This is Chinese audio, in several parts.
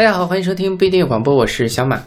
大家好，欢迎收听不一定广播，我是小马。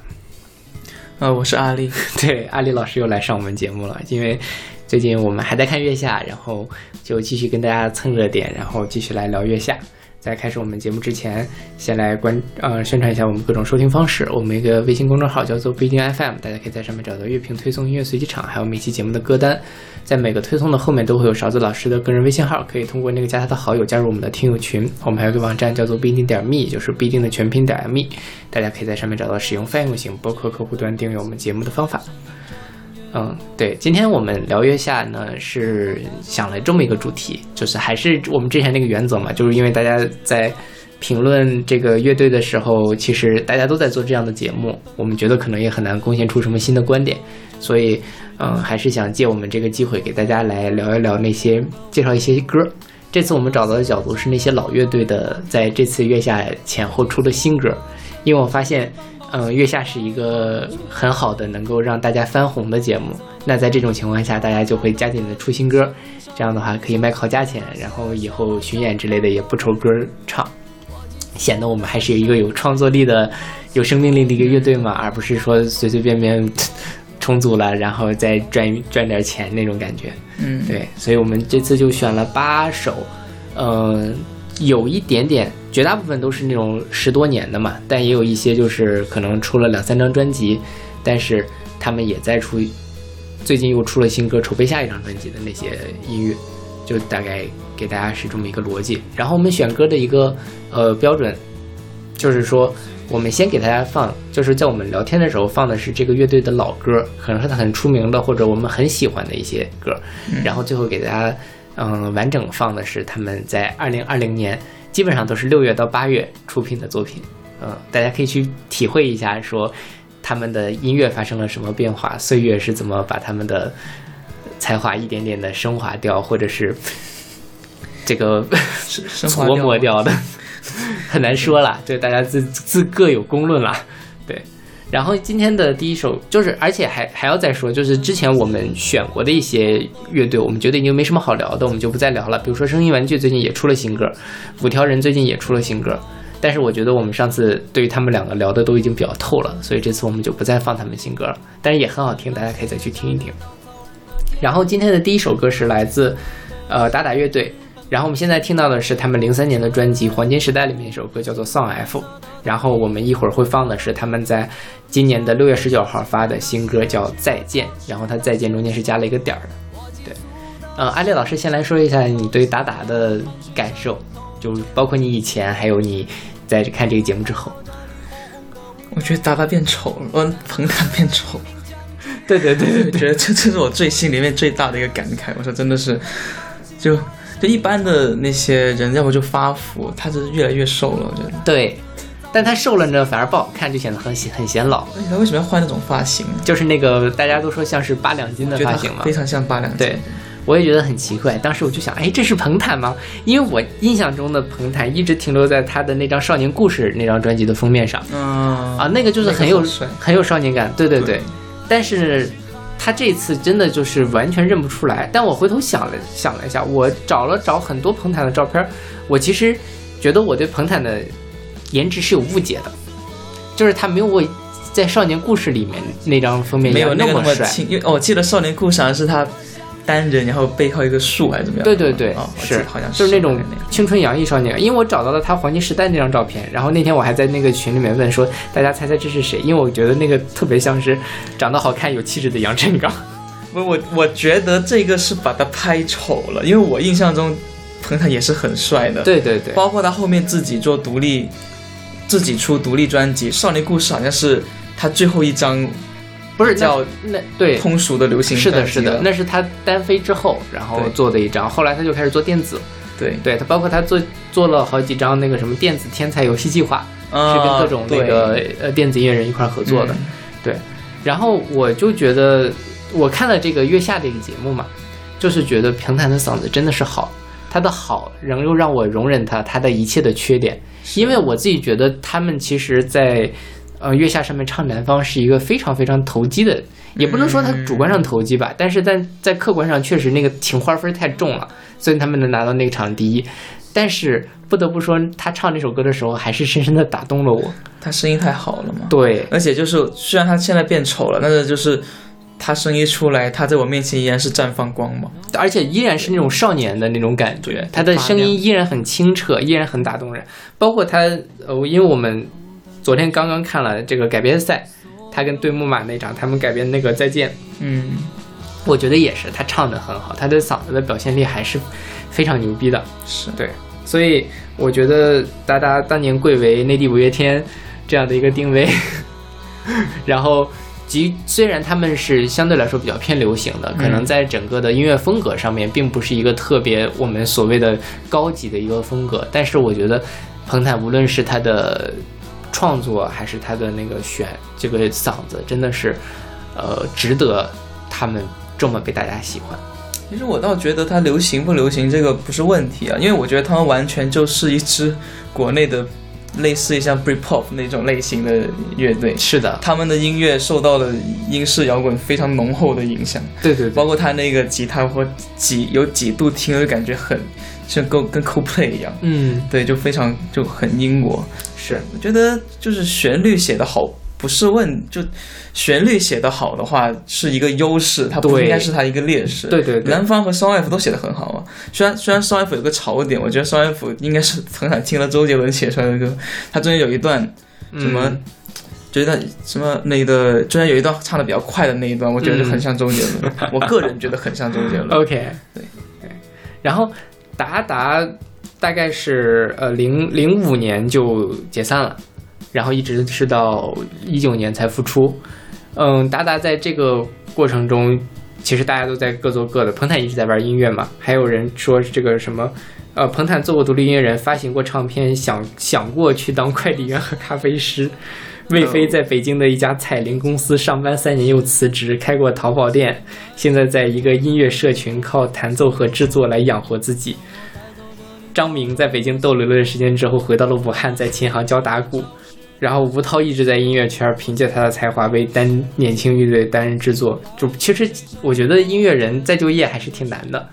呃，我是阿丽。对，阿丽老师又来上我们节目了，因为最近我们还在看月下，然后就继续跟大家蹭热点，然后继续来聊月下。在开始我们节目之前，先来关呃宣传一下我们各种收听方式。我们一个微信公众号叫做不一定 FM，大家可以在上面找到乐评推送、音乐随机场，还有每期节目的歌单。在每个推送的后面都会有勺子老师的个人微信号，可以通过那个加他的好友加入我们的听友群。我们还有个网站叫做不一定点 me，就是不一定的全拼点 me，大家可以在上面找到使用泛用型播客客户端订阅我们节目的方法。嗯，对，今天我们聊月下呢，是想了这么一个主题，就是还是我们之前那个原则嘛，就是因为大家在评论这个乐队的时候，其实大家都在做这样的节目，我们觉得可能也很难贡献出什么新的观点，所以，嗯，还是想借我们这个机会给大家来聊一聊那些，介绍一些歌。这次我们找到的角度是那些老乐队的，在这次月下前后出的新歌，因为我发现。嗯，月下是一个很好的能够让大家翻红的节目。那在这种情况下，大家就会加紧的出新歌，这样的话可以卖好价钱，然后以后巡演之类的也不愁歌唱，显得我们还是有一个有创作力的、有生命力的一个乐队嘛，而不是说随随便便 重组了，然后再赚赚点钱那种感觉。嗯，对，所以我们这次就选了八首，嗯。有一点点，绝大部分都是那种十多年的嘛，但也有一些就是可能出了两三张专辑，但是他们也在出，最近又出了新歌，筹备下一张专辑的那些音乐，就大概给大家是这么一个逻辑。然后我们选歌的一个呃标准，就是说我们先给大家放，就是在我们聊天的时候放的是这个乐队的老歌，可能是他很出名的或者我们很喜欢的一些歌，然后最后给大家。嗯，完整放的是他们在二零二零年，基本上都是六月到八月出品的作品。嗯，大家可以去体会一下，说他们的音乐发生了什么变化，岁月是怎么把他们的才华一点点的升华掉，或者是这个 琢 磨掉的，很难说了。对，大家自自各有公论了。然后今天的第一首就是，而且还还要再说，就是之前我们选过的一些乐队，我们觉得已经没什么好聊的，我们就不再聊了。比如说声音玩具最近也出了新歌，五条人最近也出了新歌，但是我觉得我们上次对于他们两个聊的都已经比较透了，所以这次我们就不再放他们新歌了。但是也很好听，大家可以再去听一听。然后今天的第一首歌是来自呃打打乐队。然后我们现在听到的是他们零三年的专辑《黄金时代》里面一首歌，叫做《Song F》。然后我们一会儿会放的是他们在今年的六月十九号发的新歌，叫《再见》。然后它“再见”中间是加了一个点儿的。对，嗯，阿丽老师先来说一下你对达达的感受，就包括你以前，还有你在看这个节目之后。我觉得达达变丑了，嗯，彭坦变丑。对对对，我觉得这这是我最心里面最大的一个感慨。我说真的是，就。就一般的那些人，要不就发福，他是越来越瘦了，我觉得。对，但他瘦了呢，反而不好看，就显得很显很显老。他为什么要换那种发型？就是那个大家都说像是八两金的发型嘛，非常像八两金。对，我也觉得很奇怪。当时我就想，哎，这是彭坦吗？因为我印象中的彭坦一直停留在他的那张《少年故事》那张专辑的封面上。嗯啊，那个就是很有很有少年感。对对对，但是。他这次真的就是完全认不出来，但我回头想了想了一下，我找了找很多彭坦的照片，我其实觉得我对彭坦的颜值是有误解的，就是他没有我在《少年故事》里面那张封面没有那么帅，因为我记得《少年故事》好像是他。单人，然后背靠一个树还是怎么样？对对对，是好像是就是那种青春洋溢少年。因为我找到了他黄金时代那张照片，然后那天我还在那个群里面问说，大家猜猜这是谁？因为我觉得那个特别像是长得好看有气质的杨振刚。不，我我觉得这个是把他拍丑了，因为我印象中彭坦也是很帅的。对对对，包括他后面自己做独立，自己出独立专辑《少年故事》，好像是他最后一张。不是叫那对通俗的流行是的，是的，那是他单飞之后，然后做的一张。后来他就开始做电子，对，对他包括他做做了好几张那个什么电子天才游戏计划，是跟各种那个呃电子音乐人一块合作的，对。然后我就觉得，我看了这个月下这个节目嘛，就是觉得平潭的嗓子真的是好，他的好仍又让我容忍他他的一切的缺点，因为我自己觉得他们其实，在。呃，月下上面唱南方是一个非常非常投机的，也不能说他主观上投机吧，但是在在客观上确实那个情花分太重了，所以他们能拿到那个场第一。但是不得不说，他唱这首歌的时候，还是深深的打动了我。他声音太好了嘛，对，而且就是虽然他现在变丑了，但是就是他声音出来，他在我面前依然是绽放光芒。而且依然是那种少年的那种感觉，他的声音依然很清澈，依然很打动人。包括他，呃，因为我们昨天刚刚看了这个改编赛，他跟对木马那场，他们改编那个再见，嗯，我觉得也是，他唱的很好，他的嗓子的表现力还是非常牛逼的。是。对，所以我觉得达达当年贵为内地五月天这样的一个定位，然后即虽然他们是相对来说比较偏流行的，可能在整个的音乐风格上面并不是一个特别我们所谓的高级的一个风格，但是我觉得彭坦无论是他的创作还是他的那个选这个嗓子，真的是呃值得他们这么被大家喜欢。其实我倒觉得它流行不流行这个不是问题啊，因为我觉得他们完全就是一支国内的类似于像 Britpop 那种类型的乐队，是的，他们的音乐受到了英式摇滚非常浓厚的影响，对对对，包括他那个吉他或几有几度听就感觉很像跟跟 Coldplay 一样，嗯，对，就非常就很英国。是我觉得就是旋律写得好不是问，就旋律写得好的话是一个优势，它不应该是它一个劣势。对对对南方和双 F 都写得很好啊。虽然虽然双 F 有个槽点，我觉得双 F 应该是很想听了周杰伦写出来的歌，他中间有一段什么。嗯觉得什么那个中间有一段唱的比较快的那一段，我觉得就很像周杰伦。我个人觉得很像周杰伦。OK，对对，然后达达大概是呃零零五年就解散了，然后一直是到一九年才复出。嗯，达达在这个过程中，其实大家都在各做各的。彭坦一直在玩音乐嘛，还有人说这个什么。呃，彭坦做过独立音乐人，发行过唱片，想想过去当快递员和咖啡师。魏飞在北京的一家彩铃公司上班三年又辞职，开过淘宝店，现在在一个音乐社群靠弹奏和制作来养活自己。张明在北京逗留了段时间之后，回到了武汉，在琴行教打鼓。然后吴涛一直在音乐圈凭借他的才华为单年轻乐队担任制作。就其实我觉得音乐人再就业还是挺难的，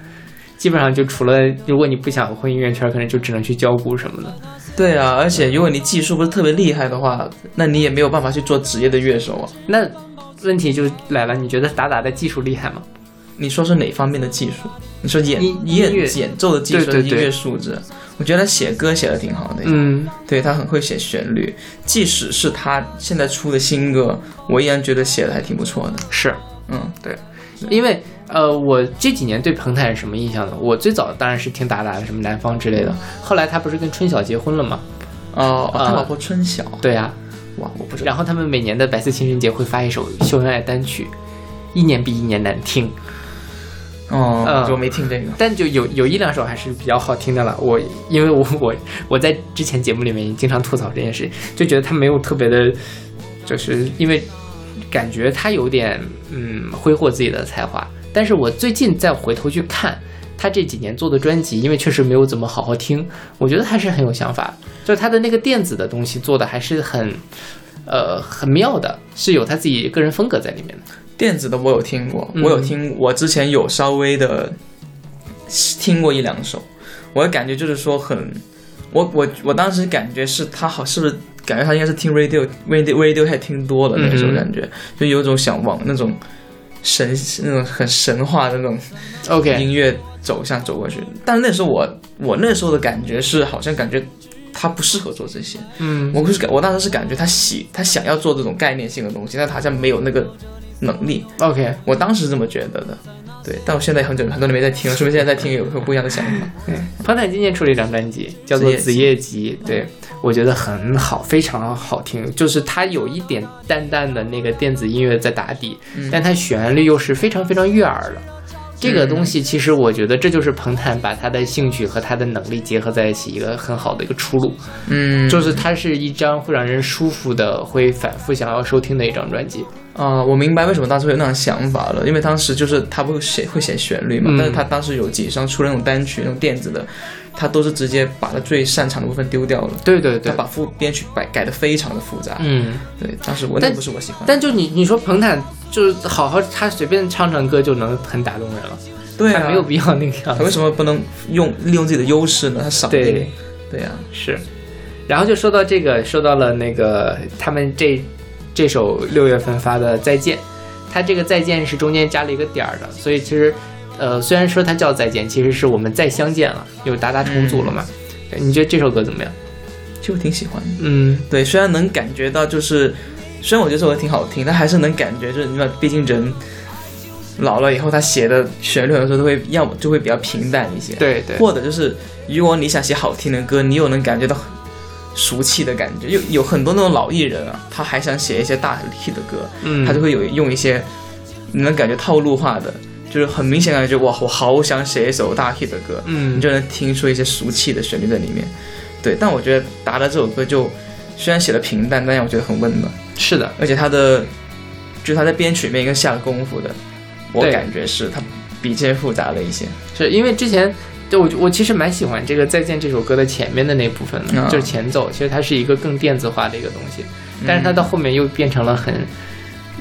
基本上就除了如果你不想混音乐圈，可能就只能去教鼓什么的。对啊，而且如果你技术不是特别厉害的话，那你也没有办法去做职业的乐手啊。那问题就来了，你觉得达达的技术厉害吗？你说是哪方面的技术？你说演音乐演奏的技术、音乐素质？我觉得他写歌写的挺好的，嗯，对他很会写旋律。即使是他现在出的新歌，我依然觉得写的还挺不错的。是。嗯，对因为呃，我这几年对彭坦是什么印象呢？我最早当然是听达达的，什么南方之类的。后来他不是跟春晓结婚了吗？哦，他老婆春晓，对呀、哇，我不知道。然后他们每年的白色情人节会发一首秀恩爱单曲，一年比一年难听，哦，嗯我没听这个。但就有有一两首还是比较好听的了。我因为我我我在之前节目里面也经常吐槽这件事，就觉得他没有特别的，就是因为感觉他有点嗯挥霍自己的才华。但是我最近再回头去看他这几年做的专辑，因为确实没有怎么好好听，我觉得还是很有想法。就是他的那个电子的东西做的还是很呃很妙的，是有他自己个人风格在里面的。电子的我有听过，嗯我有听，我之前有稍微的听过一两首，我的感觉就是说很，我我我当时感觉是他好，是不是感觉他应该是听 radio radio radio 还听多了那种感觉，就有种想往那种神那种很神话的那种 OK，音乐走向走过去。但那时候我我那时候的感觉是好像感觉他不适合做这些，嗯。我是感我当时是感觉他喜他想要做这种概念性的东西，但他好像没有那个能力。，OK，我当时是这么觉得的，对，但我现在很久很多年没在听了，是不是现在在听有有不一样的想法。对，彭坦今年出了一张专辑，叫做《子子夜集》，对我觉得很好，非常好听。就是它有一点淡淡的那个电子音乐在打底，但它旋律又是非常非常悦耳的。这个东西其实我觉得这就是彭坦把他的兴趣和他的能力结合在一起一个很好的一个出路，嗯，就是它是一张会让人舒服的、会反复想要收听的一张专辑。啊、我明白为什么当时会有那种想法了，因为当时就是他不会写会写旋律嘛，嗯但是他当时有几张出了那种单曲，那种电子的，他都是直接把他最擅长的部分丢掉了，对对对他，把副编曲改改的非常的复杂。嗯。对，当时我那但不是我喜欢的。但就你你说彭坦就是好好他随便唱唱歌就能很打动人了，对啊，他没有必要那个样子。他为什么不能用利用自己的优势呢？他少对音，对呀、是，然后就说到这个，说到了那个他们这这首六月份发的《再见》，他这个《再见》是中间加了一个点儿的，所以其实呃，虽然说它叫再见，其实是我们再相见了，又达达重组了嘛。对你觉得这首歌怎么样？其实我挺喜欢的。嗯，对，虽然能感觉到，就是虽然我觉得这首歌挺好听，但还是能感觉，就是你知道，毕竟人老了以后，他写的旋律有时候都会要么就会比较平淡一些，对对，或者就是如果你想写好听的歌，你又能感觉到俗气的感觉，有有很多那种老艺人啊，他还想写一些大 hit 的歌，嗯，他就会有用一些你能感觉套路化的，就是很明显感觉哇，我好想写一首大 hit 的歌，嗯。你就能听出一些俗气的旋律在里面。对，但我觉得达达这首歌就虽然写的平淡，但让我觉得很温暖，是的，而且他的就是他在编曲里面应该下了功夫的，我感觉是他比这些复杂了一些。是因为之前。对我，我其实蛮喜欢这个《再见》这首歌的前面的那部分的，啊。就是前奏，其实它是一个更电子化的一个东西，但是它到后面又变成了很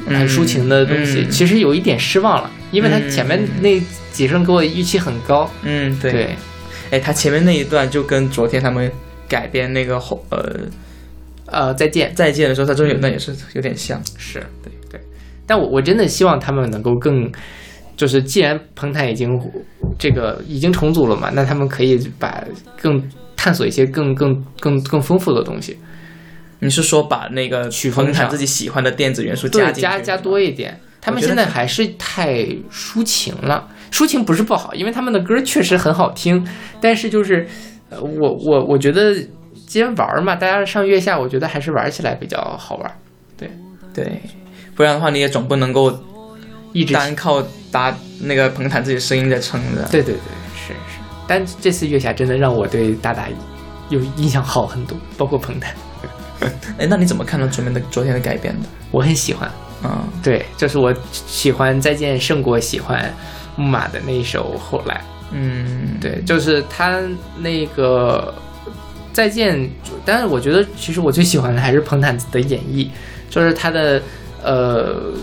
很抒情的东西，嗯。其实有一点失望了，因为他前面那几声给我预期很高。嗯，对，对，哎，他前面那一段就跟昨天他们改编那个后呃呃，再见，再见的时候，他中间有段也是有点像。是对对，但我我真的希望他们能够更，就是既然彭坦已经这个已经重组了嘛，那他们可以把更探索一些更更更更丰富的东西，你是说把那个曲彭坦自己喜欢的电子元素，加进去？加加多一点。他们现在还是太抒情了，抒情不是不好，因为他们的歌确实很好听，但是就是，呃，我我我觉得既然玩嘛，大家上月下，我觉得还是玩起来比较好玩对，对，不然的话你也总不能够一直单靠搭那个彭坦自己的声音在撑着。对对对，是是。但这次月下真的让我对大大有印象好很多，包括彭坦，哎，那你怎么看到昨天的昨天的改编的？我很喜欢。啊、对，就是我喜欢再见胜过喜欢木马的那一首后来。嗯，对，就是他那个再见，但是我觉得其实我最喜欢的还是彭坦的演绎，就是他的呃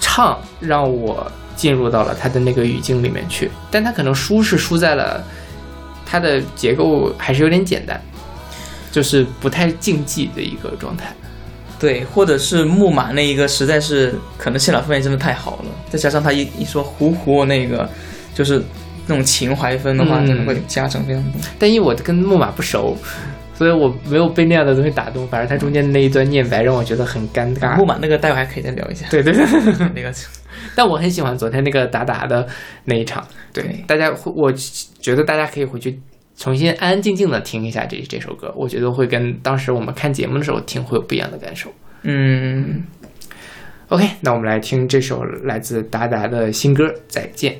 唱让我进入到了他的那个语境里面去，但他可能输是输在了他的结构还是有点简单，就是不太竞技的一个状态。对，或者是木马那一个实在是可能现场氛围真的太好了，再加上他一一说胡胡那个就是那种情怀分的话，嗯真的会加成非常多。但因为我跟木马不熟，所以我没有被那样的东西打动，反而他中间那一段念白让我觉得很尴尬。木马那个待会还可以再聊一下。对对对。那个但我很喜欢昨天那个打打的那一场，对，对大家会，我觉得大家可以回去重新安安静静的听一下这这首歌，我觉得会跟当时我们看节目的时候听会有不一样的感受。嗯，OK，那我们来听这首来自达达的新歌《再见》。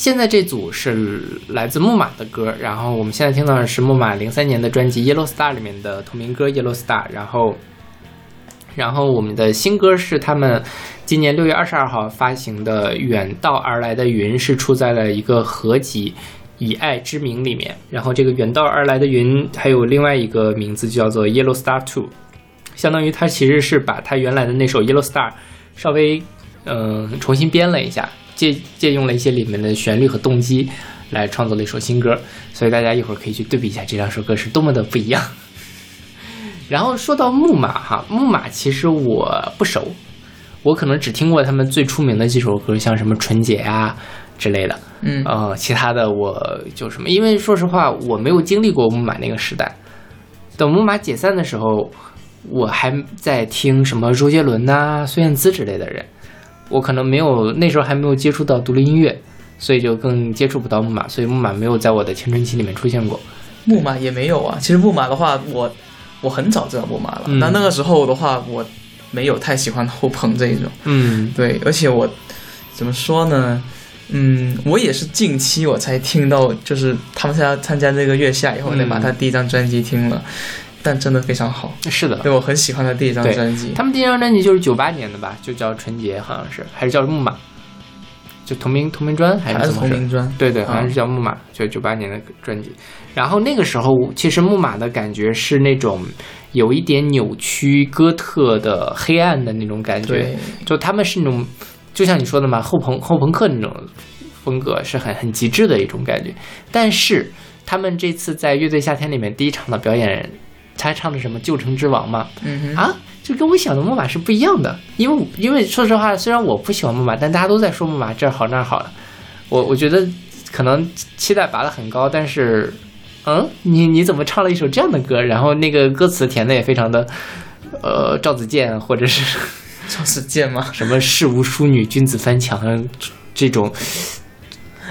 现在这组是来自木马的歌，然后我们现在听到的是木马零三年的专辑《Yellow Star》里面的同名歌《Yellow Star》，然后，然后我们的新歌是他们今年六月二十二号发行的《远道而来的云》，是出在了一个合集《以爱之名》里面。然后这个《远道而来的云》还有另外一个名字，就叫做《Yellow Star Two》，相当于它其实是把它原来的那首《Yellow Star》稍微嗯、重新编了一下。借借用了一些里面的旋律和动机来创作了一首新歌，所以大家一会儿可以去对比一下这两首歌是多么的不一样。然后说到木马哈，木马其实我不熟，我可能只听过他们最出名的几首歌，像什么《纯洁》啊之类的，嗯呃，其他的我就什么，因为说实话我没有经历过木马那个时代，等木马解散的时候，我还在听什么周杰伦呐、孙燕姿之类的人。我可能没有那时候还没有接触到独立音乐，所以就更接触不到木马，所以木马没有在我的青春期里面出现过。木马也没有啊。其实木马的话，我我很早知道木马了。嗯那、那个时候的话，我没有太喜欢后朋这一种。嗯对，而且我怎么说呢？嗯，我也是近期我才听到，就是他们参加参加这个月下以后，我才把他第一张专辑听了，但真的非常好，是的，对我很喜欢的第一张专辑。他们第一张专辑就是九八年的吧，就叫《纯洁》，好像是还是叫木马，就同名同名专还还是是怎么回事？同名专，对对，好像嗯是叫木马，就九八年的专辑。然后那个时候，其实木马的感觉是那种有一点扭曲、哥特的黑暗的那种感觉，对，就他们是那种，就像你说的嘛，后朋后朋克那种风格是很很极致的一种感觉。但是他们这次在乐队夏天里面第一场的表演，他唱的什么《旧城之王》嘛，嗯，啊，就跟我想的木马是不一样的。因为因为说实话，虽然我不喜欢木马，但大家都在说木马这儿好那儿好的，我我觉得可能期待拔得很高，但是嗯，你你怎么唱了一首这样的歌？然后那个歌词填的也非常的，呃，赵子健或者是 赵子健吗？什么世无淑女，君子翻墙这种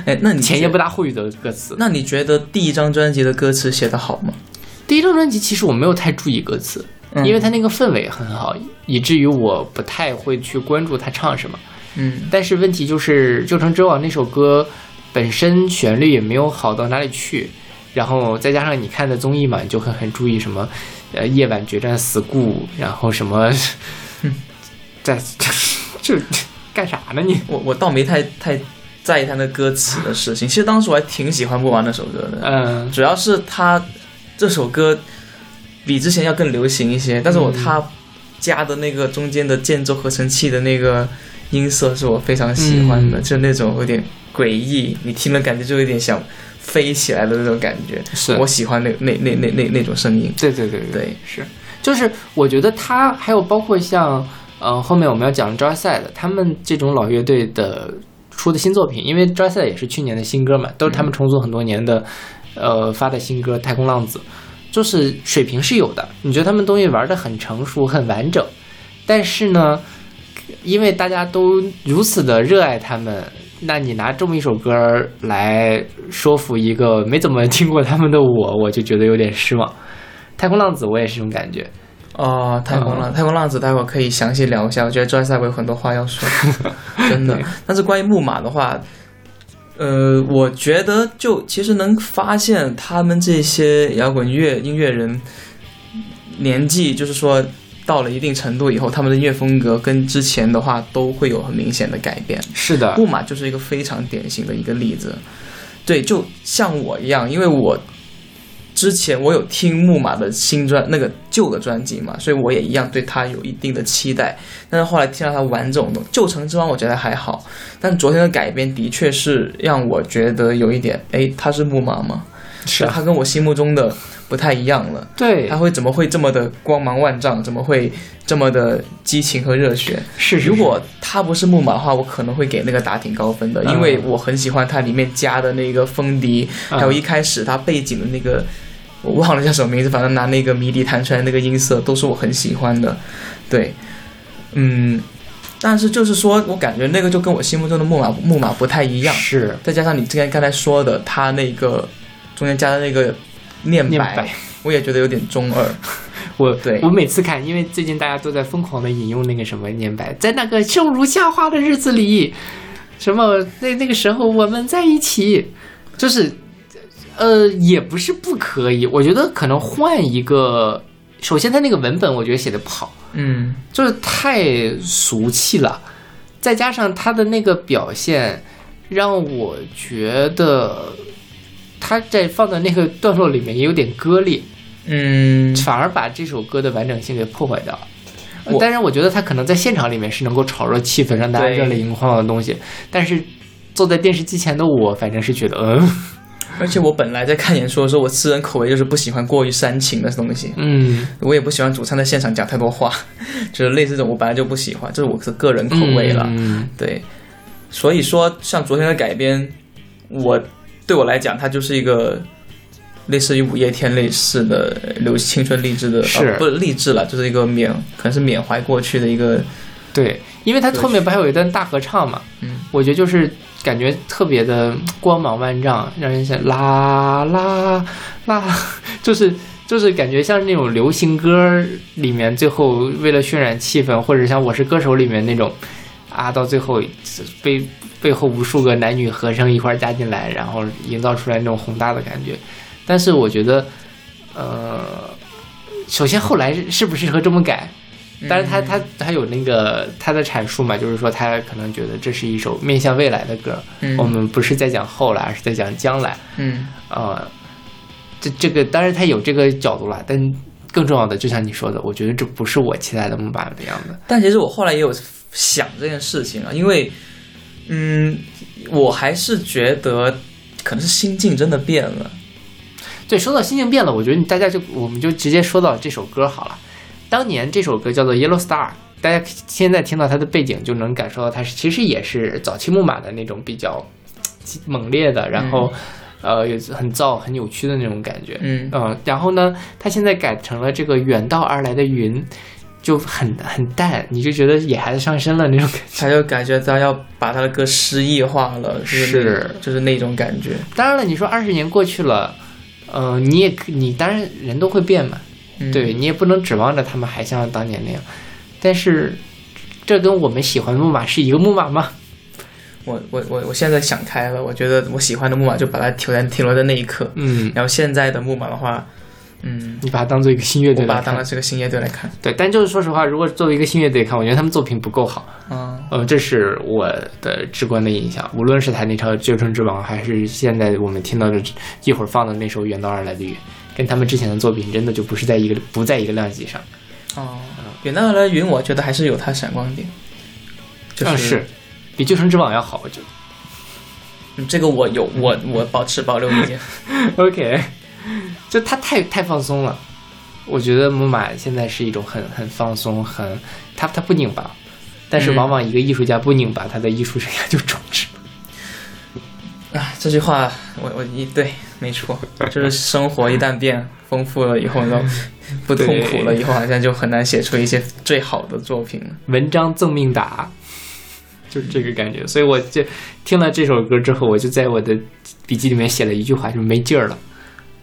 哎，那你前言不搭后语的歌词。那你觉得第一张专辑的歌词写的好吗？第一张专辑其实我没有太注意歌词，嗯因为他那个氛围很好，以至于我不太会去关注他唱什么。嗯但是问题就是《旧城之王》那首歌本身旋律也没有好到哪里去，然后再加上你看的综艺嘛，你就会很注意什么，呃，夜晚决战死固，然后什么，在这干啥呢你？我我倒没太太在意他那歌词的事情。其实当时我还挺喜欢不完那首歌的，嗯主要是他这首歌比之前要更流行一些，但是我嗯。他加的那个中间的间奏合成器的那个音色是我非常喜欢的，嗯。就那种有点诡异，你听了感觉就有点想飞起来的那种感觉。是。我喜欢那那那那那那种声音。对对对对，是，就是我觉得他还有包括像呃后面我们要讲 Joy Side 他们这种老乐队的出的新作品，因为 Joy Side 也是去年的新歌嘛，都是他们重组很多年的呃发的新歌《太空浪子》，就是水平是有的，你觉得他们东西玩的很成熟很完整，但是呢，因为大家都如此的热爱他们。那你拿这么一首歌来说服一个没怎么听过他们的我，我就觉得有点失望。太空浪子我也是这种感觉。哦，太空浪，太空浪子，待会儿可以详细聊一下。我觉得 Joy s i 有很多话要说，真的。但是关于木马的话，呃，我觉得就其实能发现他们这些摇滚乐音乐人年纪，就是说到了一定程度以后，他们的音乐风格跟之前的话都会有很明显的改变。是的，布马就是一个非常典型的一个例子。对，就像我一样，因为我之前我有听木马的新专那个旧的专辑嘛，所以我也一样对他有一定的期待。但是后来听到他玩这种东旧城之王》，我觉得还好，但昨天的改编的确是让我觉得有一点，哎，他是木马吗？是啊他跟我心目中的不太一样了。对他，会怎么会这么的光芒万丈？怎么会这么的激情和热血？是是如果他不是木马的话，我可能会给那个打挺高分的，嗯因为我很喜欢它里面加的那个风笛，嗯还有一开始它背景的那个，我忘了叫什么名字，反正拿那个迷笛弹出来那个音色都是我很喜欢的。对，嗯，但是就是说我感觉那个就跟我心目中的木马木马不太一样，是再加上你之前刚才说的，他那个中间加的那个念念白。我也觉得有点中二。我对我每次看，因为最近大家都在疯狂的引用那个什么念白，在那个正如夏花的日子里，什么那那个时候我们在一起，就是呃也不是不可以，我觉得可能换一个，首先他那个文本我觉得写的不好，嗯就是太俗气了，再加上他的那个表现，让我觉得他在放在那个段落里面也有点割裂。嗯，反而把这首歌的完整性给破坏掉了。当然，我觉得他可能在现场里面是能够炒热气氛，让大家热泪盈眶的东西。但是坐在电视机前的我，反正是觉得，嗯而且我本来在看演说的时候，我私人口味就是不喜欢过于煽情的东西，嗯，我也不喜欢主唱在现场讲太多话，就是类似这种我本来就不喜欢，这是我的个人口味了。嗯对，所以说像昨天的改编，我对我来讲，它就是一个类似于五月天类似的流青春励志的，是呃不是励志了，就是一个缅可能是缅怀过去的一个，对，因为他后面不还有一段大合唱嘛？嗯，我觉得就是感觉特别的光芒万丈，让人想啦啦啦，就是 就是感觉像那种流行歌里面最后为了渲染气氛，或者像《我是歌手》里面那种啊，到最后背背后无数个男女和声一块加进来，然后营造出来那种宏大的感觉。但是我觉得，呃，首先后来适不适合这么改？当然他，他他有那个他的阐述嘛，就是说他可能觉得这是一首面向未来的歌，嗯我们不是在讲后来，而是在讲将来。嗯呃，这这个当然他有这个角度了，但更重要的，就像你说的，我觉得这不是我期待的木板的样子。但其实我后来也有想这件事情啊，因为，嗯，我还是觉得可能是心境真的变了。对，说到心境变了，我觉得大家就我们就直接说到这首歌好了。当年这首歌叫做《Yellow Star》，大家现在听到它的背景就能感受到它是其实也是早期木马的那种比较猛烈的，然后、呃，有很燥、很扭曲的那种感觉。嗯嗯，然后呢，它现在改成了这个远道而来的云，就很很淡，你就觉得野孩子上身了那种感觉。他就感觉他要把他的歌诗意化了，就是是就是那种感觉。当然了，你说二十年过去了，呃，你也可你当然人都会变嘛，嗯对你也不能指望着他们还像当年那样，但是这跟我们喜欢的木马是一个木马吗？我我我我现在想开了，我觉得我喜欢的木马就把它停在停留在那一刻。嗯，然后现在的木马的话，嗯，你把它当做一个新乐我把队来看，它当了这个新乐队来看。对，但就是说实话，如果作为一个新乐队看，我觉得他们作品不够好。嗯呃，这是我的直观的印象。无论是他那首《旧城之王》，还是现在我们听到的一会儿放的那首《远道而来的雨》，跟他们之前的作品真的就不是在一个不在一个量级上。哦，远道而来的云，我觉得还是有它闪光点，就是、比《旧城之网》要好，我觉得。嗯这个我有我我保持保留意见。OK，就他太太放松了。我觉得木马现在是一种很很放松，很他他不拧巴，但是嗯往往一个艺术家不拧巴，他的艺术生涯就终止 这句话我我一对没错，就是生活一旦变丰富了以后，然后 不痛苦了以后，好像就很难写出一些最好的作品了。文章赠命打，就是这个感觉。所以我就听了这首歌之后，我就在我的笔记里面写了一句话，就是没劲儿了。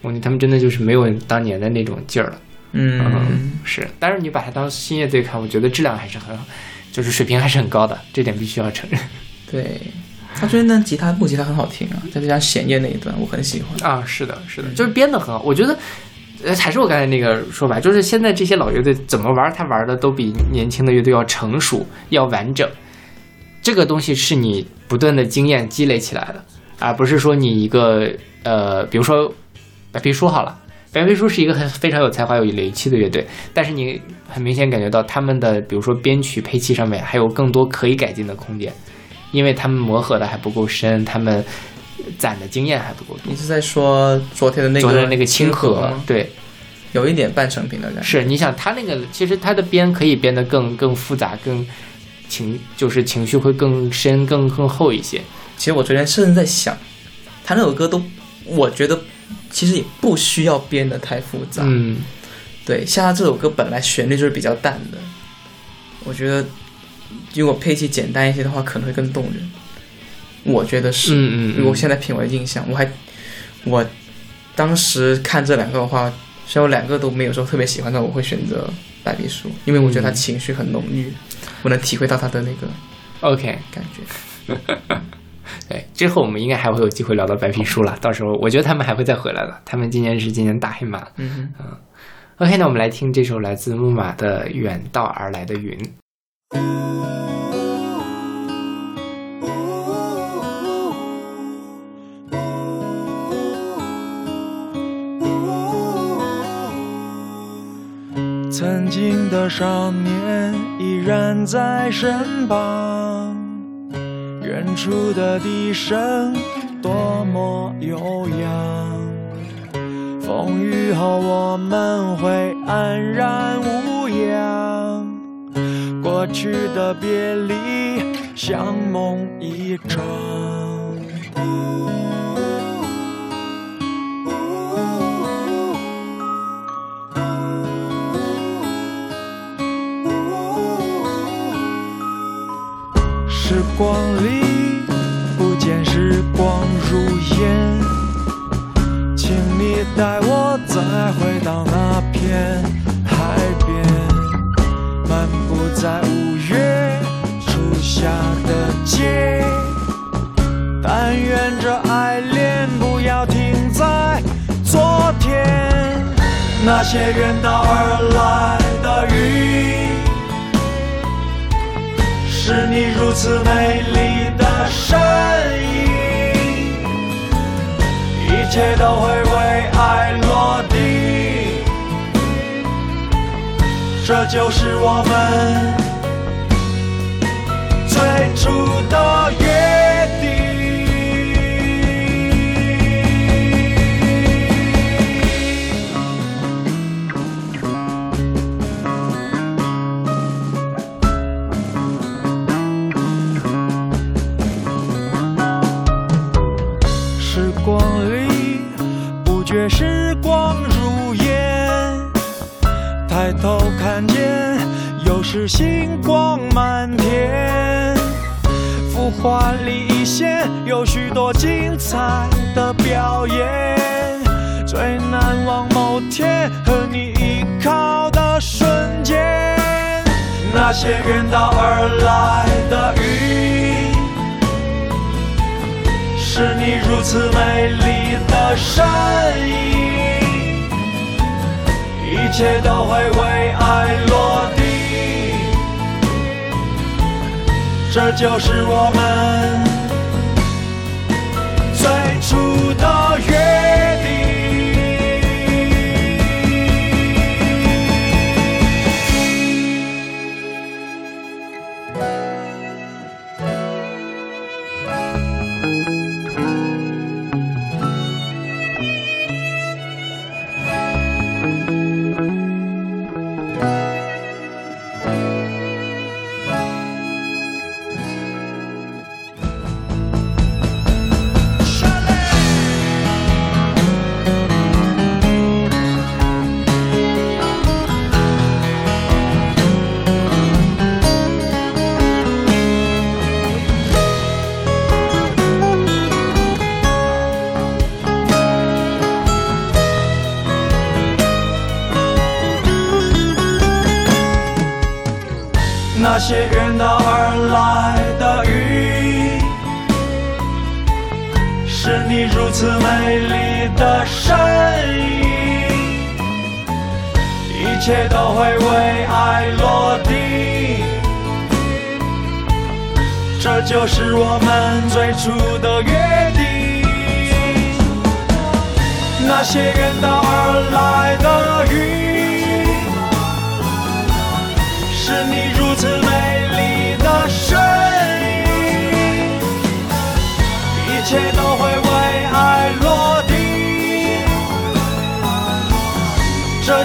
我觉得他们真的就是没有当年的那种劲儿了。嗯，是，但是你把它当新乐队看，我觉得质量还是很好，就是水平还是很高的，这点必须要承认。对，他觉得那吉他木吉他很好听啊，再加上弦乐那一段我很喜欢。啊，是的，是的，就是编的很好。我觉得，呃，还是我刚才那个说法，就是现在这些老乐队怎么玩，他玩的都比年轻的乐队要成熟，要完整。这个东西是你不断的经验积累起来的，而不是说你一个呃，比如说白皮书好了。白皮书是一个很非常有才华、有灵气的乐队，但是你很明显感觉到他们的，比如说编曲、配器上面还有更多可以改进的空间，因为他们磨合的还不够深，他们攒的经验还不够多。你是在说昨天的那个昨天那个清清河吗，对，有一点半成品的感觉。是你想他那个，其实他的编可以编得更更复杂，更情就是情绪会更深、更更厚一些。其实我昨天甚至在想，他那首歌都，我觉得其实也不需要编得太复杂。嗯，对，像他这首歌本来旋律就是比较淡的，我觉得如果配器简单一些的话，可能会更动人。我觉得是，嗯嗯嗯如果现在凭我的印象，我还我当时看这两个的话，虽然我两个都没有说特别喜欢，但我会选择白皮书，因为我觉得他嗯情绪很浓郁，我能体会到他的那个 OK，感觉。对，之后我们应该还会有机会聊到白皮书了，到时候我觉得他们还会再回来的。他们今年是今年大黑马。嗯哼。OK，那我们来听这首来自木马的《远道而来的云》。曾经的少年依然在身旁，远处的笛声多么悠扬。风雨后我们会安然无恙，过去的别离像梦一场。时光里不见时光如烟，请你带我再回到那片在五月初夏的街。但愿这爱恋不要停在昨天，那些远道而来的雨。是你如此美丽的身影，一切都会为这就是我们最初的星光满天。浮华里一现，有许多精彩的表演。最难忘某天和你依靠的瞬间，那些远道而来的雨，是你如此美丽的身影，一切都会为爱落地。这就是我们最初的约一切都会为爱落地。这就是我们最初的约定。那些远道而来的云，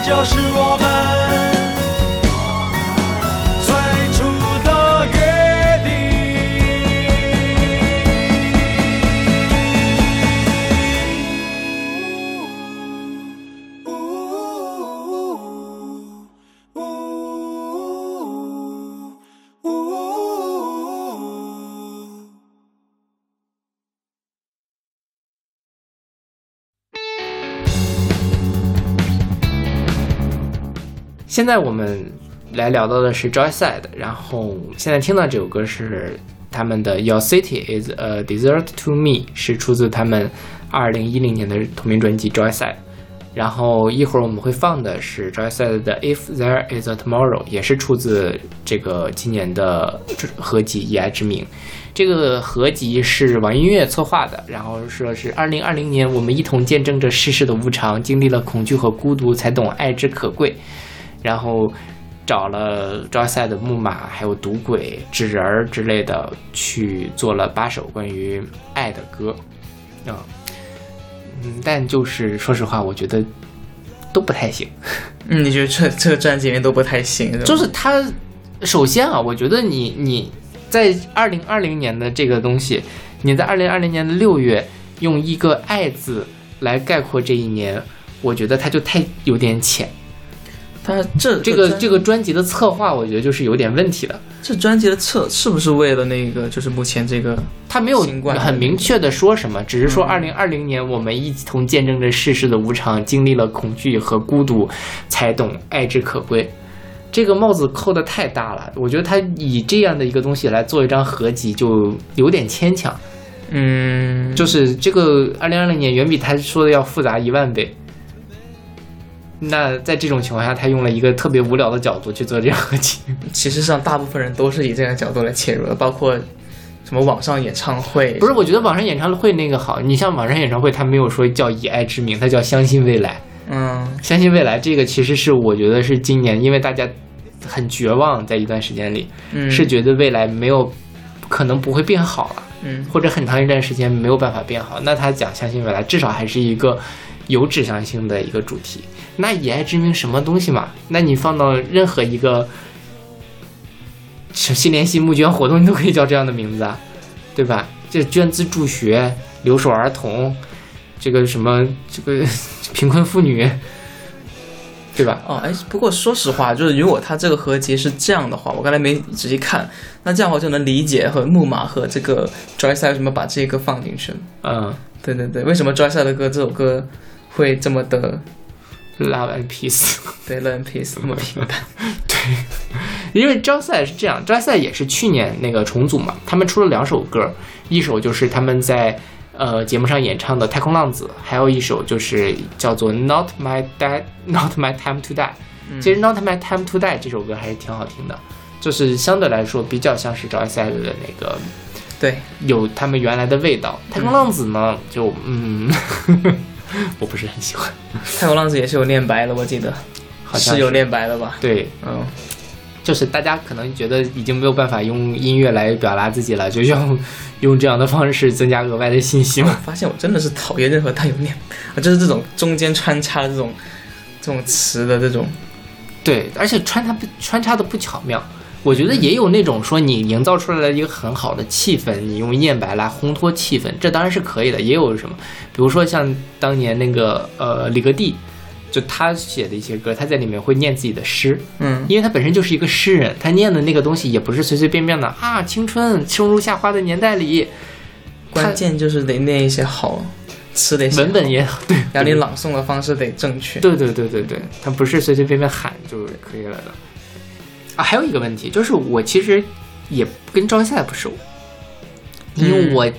就是我们。现在我们来聊到的是 Joyside，然后现在听到这首歌是他们的《Your City Is a Desert to Me》，是出自他们二零一零年的同名专辑《Joyside》。然后一会儿我们会放的是 Joyside 的《If There Is a Tomorrow》，也是出自这个今年的合集《以爱之名》。这个合集是网易音乐策划的，然后说是二零二零年，我们一同见证着世事的无常，经历了恐惧和孤独，才懂爱之可贵。然后找了招赛的木马，还有赌鬼、纸人儿之类的，去做了八首关于爱的歌，啊、嗯，但就是说实话，我觉得都不太行。嗯，你觉得这这个专辑里面都不太行，就是他，首先啊，我觉得你你在二零二零年的这个东西，你在二零二零年的六月用一个“爱”字来概括这一年，我觉得它就太有点浅。他这这个这个专辑的策划，我觉得就是有点问题的。这专辑的策是不是为了那个就是目前这个他没有很明确的说什么，只是说嗯二零二零年我们一同见证着世事的无常，经历了恐惧和孤独，才懂爱之可贵。这个帽子扣的太大了，我觉得他以这样的一个东西来做一张合集，就有点牵强。嗯，就是这个二零二零年远比他说的要复杂一万倍。那在这种情况下，他用了一个特别无聊的角度去做这样合集。其实上大部分人都是以这样角度来切入的，包括什么网上演唱会，不是，我觉得网上演唱会那个好，你像网上演唱会，他没有说叫以爱之名，他叫相信未来。嗯相信未来这个其实是我觉得是今年，因为大家很绝望，在一段时间里、嗯是觉得未来没有可能不会变好了，嗯或者很长一段时间没有办法变好。那他讲相信未来，至少还是一个有指向性的一个主题。那以爱之名什么东西嘛？那你放到任何一个新联系募捐活动，你都可以叫这样的名字啊，对吧？这捐资助学、留守儿童，这个什么这个 贫困妇女，对吧？哦，哎，不过说实话，就是如果他这个合集是这样的话，我刚才没仔细看，那这样我就能理解和木马和这个 Joyce 为什么把这个放进去了。嗯对对对，为什么 Joyce 的歌这首歌会这么的，Love and Peace。对 Love and Peace 那么平淡？因为招赛是这样，招赛也是去年那个重组嘛，他们出了两首歌，一首就是他们在呃节目上演唱的《太空浪子》，还有一首就是叫做《Not My Die Not My Time to Die》。其实《Not My Time to Die》这首歌还是挺好听的，就是相对来说比较像是招赛的那个对，有他们原来的味道。太空浪子呢，就嗯，我不是很喜欢，太空浪子也是有念白的，我记得好像是有念白的吧？对，嗯，就是大家可能觉得已经没有办法用音乐来表达自己了，就要用这样的方式增加额外的信息嘛。发现我真的是讨厌任何带有念啊，就是这种中间穿插这种这种词的这种，对，而且穿插不穿插的不巧妙。我觉得也有那种说你营造出来了一个很好的气氛，你用念白来烘托气氛，这当然是可以的。也有什么，比如说像当年那个呃李格弟，就他写的一些歌，他在里面会念自己的诗，嗯，因为他本身就是一个诗人，他念的那个东西也不是随随便便的啊，青春生如夏花的年代里，关键就是得念一些好词得写好文本也对，然后你朗诵的方式得正确。对对对对对，他不是随随便便喊就可以了的。啊，还有一个问题就是，我其实也跟赵一赛不熟，因为嗯我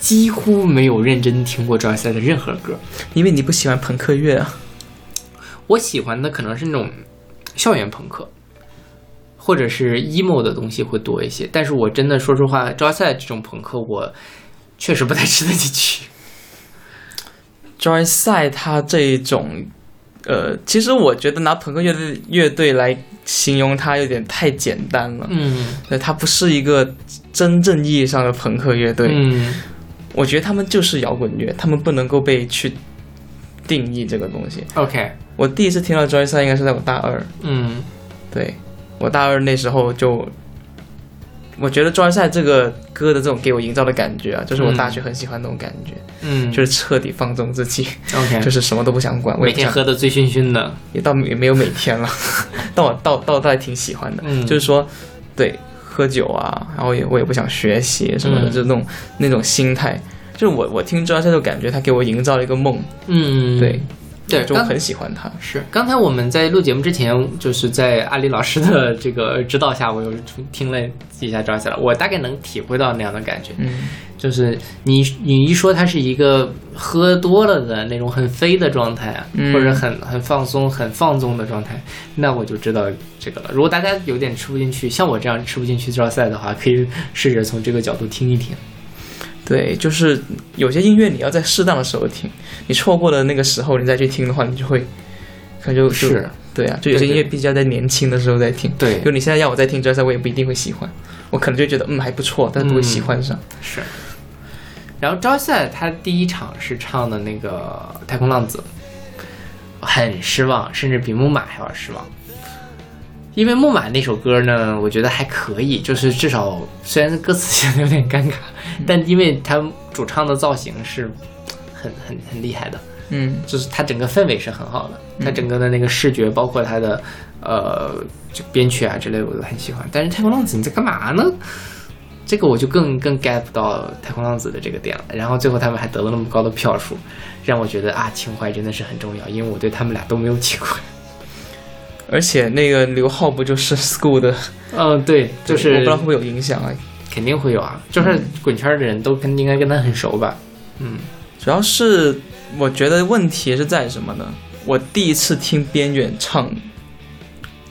几乎没有认真听过赵一赛的任何歌。因为你不喜欢朋克乐啊。我喜欢的可能是那种校园朋克，或者是 emo 的东西会多一些。但是我真的说实话，赵一赛这种朋克，我确实不太 吃得进去。Joy 赛他这一种，呃，其实我觉得拿朋克乐队乐队来形容它有点太简单了。嗯对，它不是一个真正意义上的朋克乐队。嗯我觉得他们就是摇滚乐，他们不能够被去定义这个东西。，OK，我第一次听到 Joy 赛应该是在我大二，嗯对我大二那时候就，我觉得 Joy 赛这个歌的这种给我营造的感觉啊，就是我大学很喜欢那种感觉，嗯，就是彻底放纵自己，OK，就是什么都不想管，我每天喝的醉醺醺的。也倒也没有每天了，但我倒倒倒还挺喜欢的，嗯。就是说，对，喝酒啊，然后也我也不想学习什么的，嗯。就那种那种心态，就是我我听抓赛就感觉他给我营造了一个梦，嗯，对，对，刚就很喜欢他，是刚才我们在录节目之前，就是在阿里老师的这个指导下，我又听了几下赵一赛了，我大概能体会到那样的感觉，嗯，就是你你一说他是一个喝多了的那种很飞的状态啊，嗯或者很很放松、很放纵的状态，那我就知道这个了。如果大家有点吃不进去，像我这样吃不进去赵一赛的话，可以试着从这个角度听一听。对，就是有些音乐你要在适当的时候听，你错过了那个时候，你再去听的话，你就会可能就就是对啊，就有些音乐必须要在年轻的时候再听。对就你现在要我再听 j o y 我也不一定会喜欢，我可能就觉得嗯还不错，但不会喜欢上。是。然后赵一赛他第一场是唱的那个《太空浪子》，很失望，甚至比木马还要失望。因为木马那首歌呢，我觉得还可以，就是至少虽然歌词写的有点尴尬，但因为他主唱的造型是很很很厉害的，嗯就是它整个氛围是很好的，它整个的那个视觉，包括它的呃就编曲啊之类的，我都很喜欢。但是太空浪子你在干嘛呢？这个我就更更 get 不到太空浪子的这个点了。然后最后他们还得了那么高的票数，让我觉得啊，情怀真的是很重要，因为我对他们俩都没有情怀。而且那个刘浩不就是 School 的，嗯，对，就是我是不知道会不会有影响啊。肯定会有啊，就是滚圈的人都跟应该跟他很熟吧？嗯主要是我觉得问题是在什么呢？我第一次听边远唱，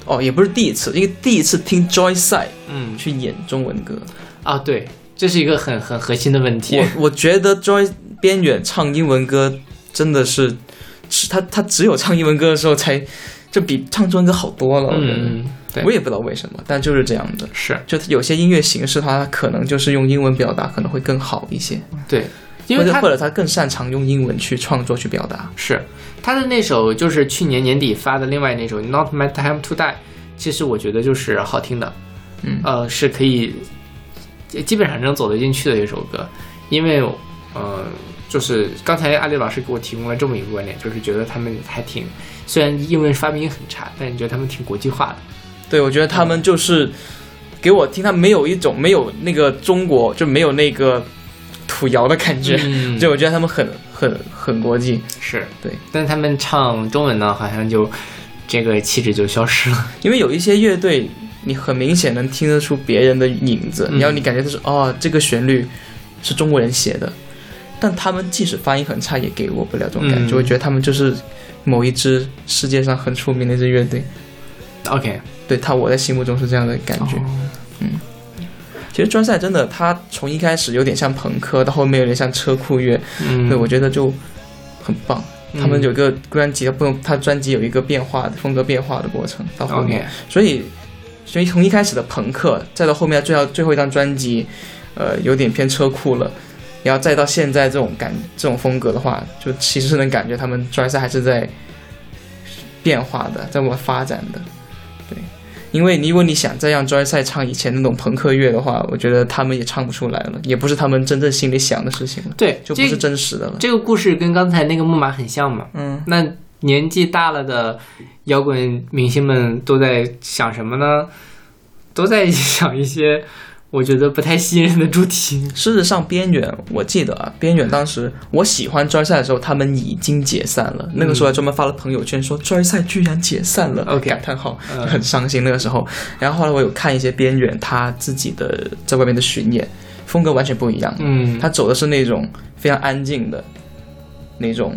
哦，也不是第一次，因为第一次听 Joy 赛嗯去演中文歌，啊，对，这是一个很很核心的问题。我我觉得 Joy 边远唱英文歌真的是，是他他只有唱英文歌的时候才，就比唱中文歌好多了。我觉得，嗯，对，我也不知道为什么，但就是这样的。是就有些音乐形式，它可能就是用英文表达可能会更好一些，对，因为他或者他更擅长用英文去创作去表达。是他的那首，就是去年年底发的另外那首《Not My Time to Die》，其实我觉得就是好听的，嗯呃，是可以基本上能走得进去的一首歌，因为呃，就是刚才阿丽老师给我提供了这么一个观点，就是觉得他们还挺，虽然英文发音很差，但你觉得他们挺国际化的。对，我觉得他们就是给我听，他没有一种没有那个中国就没有那个土窑的感觉，嗯就我觉得他们很很很国际。是对，但他们唱中文呢，好像就这个气质就消失了。因为有一些乐队，你很明显能听得出别人的影子，嗯然后你感觉就是哦，这个旋律是中国人写的，但他们即使发音很差，也给我不了这种感觉，嗯我觉得他们就是某一支世界上很出名的一支乐队。OK，对他，我在心目中是这样的感觉。哦其实专赛真的，他从一开始有点像朋克，到后面有点像车库乐，嗯，对我觉得就很棒。他们有一个专辑，他不用他专辑有一个变化的风格变化的过程，到后面所以，所以从一开始的朋克，再到后面最后最后一张专辑，呃，有点偏车库了，然后再到现在这种感这种风格的话，就其实能感觉他们专赛还是在变化的，在往发展的，对。因为如果你想再让 Joy 赛唱以前那种朋克乐的话，我觉得他们也唱不出来了，也不是他们真正心里想的事情了，对，就不是真实的了。这个故事跟刚才那个木马很像嘛。嗯，那年纪大了的摇滚明星们都在想什么呢？都在想一些我觉得不太吸引人的主题。事实上，边缘我记得啊，边缘当时我喜欢 Joy 赛的时候，他们已经解散了。那个时候还专门发了朋友圈说 Joy 赛居然解散了 OK 感叹号，嗯很伤心那个时候。然后后来我有看一些边缘他自己的在外面的巡演，风格完全不一样。嗯，他走的是那种非常安静的那种。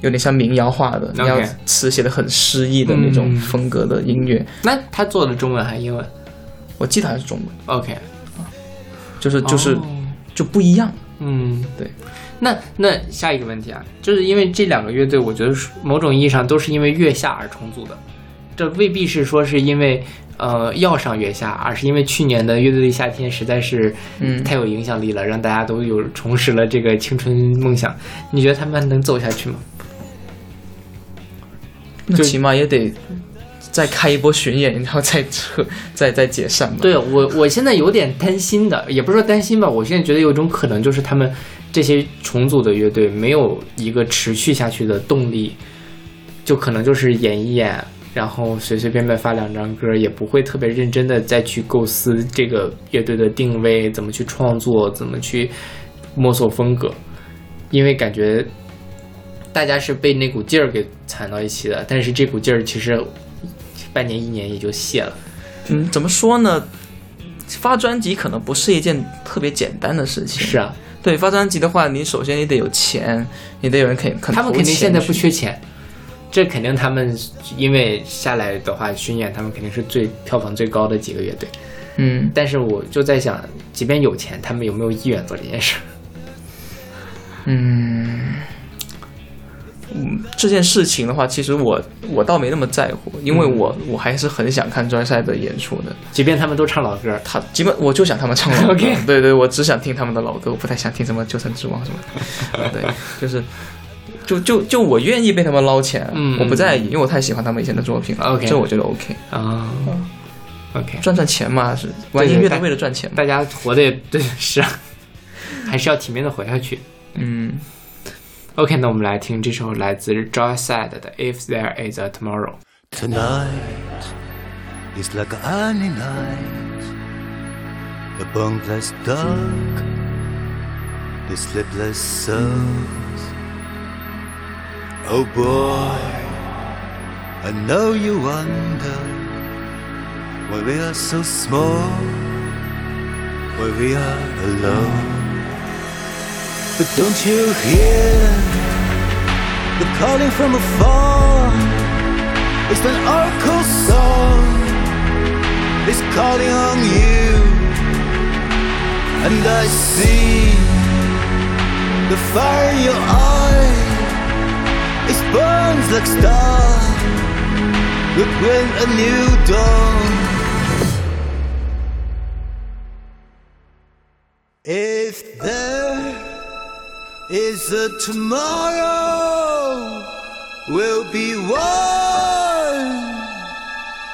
有点像民谣化的然后词写的很诗意的那种嗯风格的音乐，那他做的中文还是英文我记得还是中文，？OK，就是就是、哦就不一样。嗯，对。那那下一个问题啊，就是因为这两个乐队，我觉得某种意义上都是因为月下而重组的，这未必是说是因为呃要上月下，而是因为去年的乐队的夏天实在是嗯太有影响力了，让大家都有重拾了这个青春梦想。你觉得他们能走下去吗？就那起码也得再开一波巡演，然后再撤，再再解散吧。对我，我现在有点担心的，也不是说担心吧，我现在觉得有一种可能，就是他们这些重组的乐队没有一个持续下去的动力，就可能就是演一演，然后随随便便发两张歌，也不会特别认真的再去构思这个乐队的定位，怎么去创作，怎么去摸索风格，因为感觉大家是被那股劲儿给攒到一起的，但是这股劲儿其实半年一年也就谢了。嗯，怎么说呢？发专辑可能不是一件特别简单的事情。是啊，对，发专辑的话，你首先你得有钱，你得有人肯肯他们肯定现在不缺钱，这肯定他们因为下来的话巡演，他们肯定是最票房最高的几个乐队。嗯，但是我就在想，即便有钱，他们有没有意愿做这件事？嗯，嗯，这件事情的话，其实我我倒没那么在乎，因为我、我还是很想看专赛的演出的。即便他们都唱老歌，他基本我就想他们唱老歌 对对，我只想听他们的老歌，我不太想听什么《旧城之王》什么的。对，就是。就就就我愿意被他们捞钱，嗯我不在意，因为我太喜欢他们以前的作品了。OK 这我觉得 OK，啊，OK，赚赚钱嘛，是玩音乐的为了赚钱嘛。大家活的也对，是啊，还是要体面的活下去。嗯，OK，那我们来听这首来自 Joy Sad 的《If There Is a Tomorrow》。 Tonight is like any night. The bungless dark, the sleepless souls. Oh boy, I know you wonder why we are so small, why we are alone. But don't you hear the calling from afar? It's an oracle song. It's calling on you. And I see The fire in your eye. It burns like star Look when a new dawn If there is a tomorrow will be one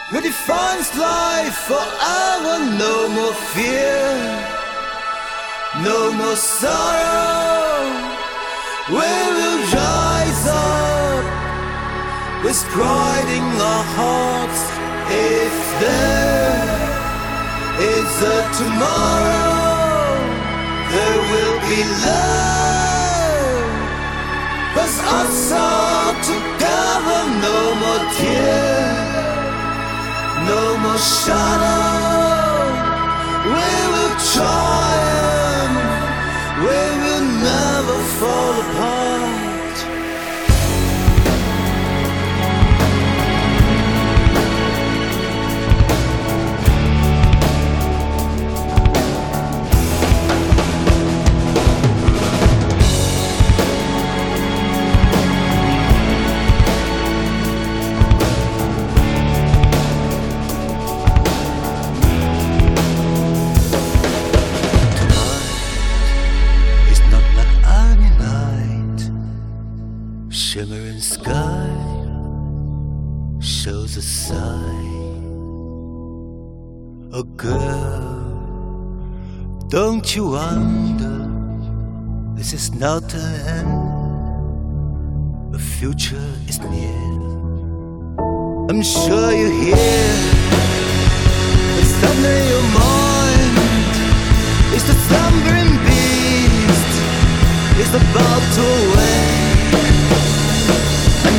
who defines life forever. No more fear, no more sorrow. we will rise up with pride in our hearts. If there is a tomorrow, there will be love. Cause us all together, no more tears, no more shadow. We will triumph, we will never fall apart. Shimmering sky shows a sign. A girl, don't you wonder? This is not the end. The future is near. I'm sure you hear. It's something in your mind. It's the slumbering beast is about to wake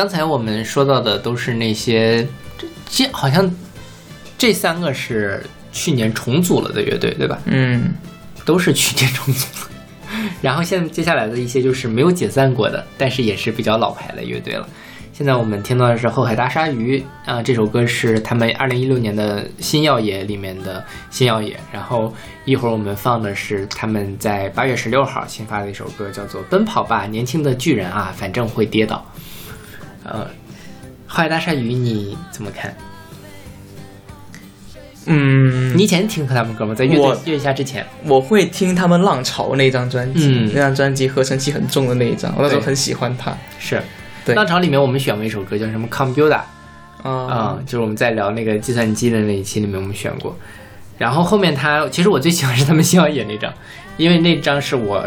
刚才我们说到的都是那些，这这好像这三个是去年重组了的乐队，对吧？嗯，都是去年重组了。然后现在接下来的一些就是没有解散过的，但是也是比较老牌的乐队了。现在我们听到的是后海大鲨鱼啊、这首歌是他们二零一六年的《新耀野》里面的《新耀野》。然后一会儿我们放的是他们在八月十六号新发的一首歌，叫做《奔跑吧，年轻的巨人啊，反正会跌倒》。呃，花海大鲨鱼你怎么看？嗯，你以前听过他们歌吗？在乐我队乐下之前，我会听他们《浪潮》那张专辑，嗯那张专辑合成器很重的那一张，我那时候很喜欢他。是对浪潮里面我们选过一首歌叫什么《Computer》。啊、啊、就是我们在聊那个计算机的那一期里面，我们选过。然后后面他，其实我最喜欢是他们新耀野那张，因为那张是我，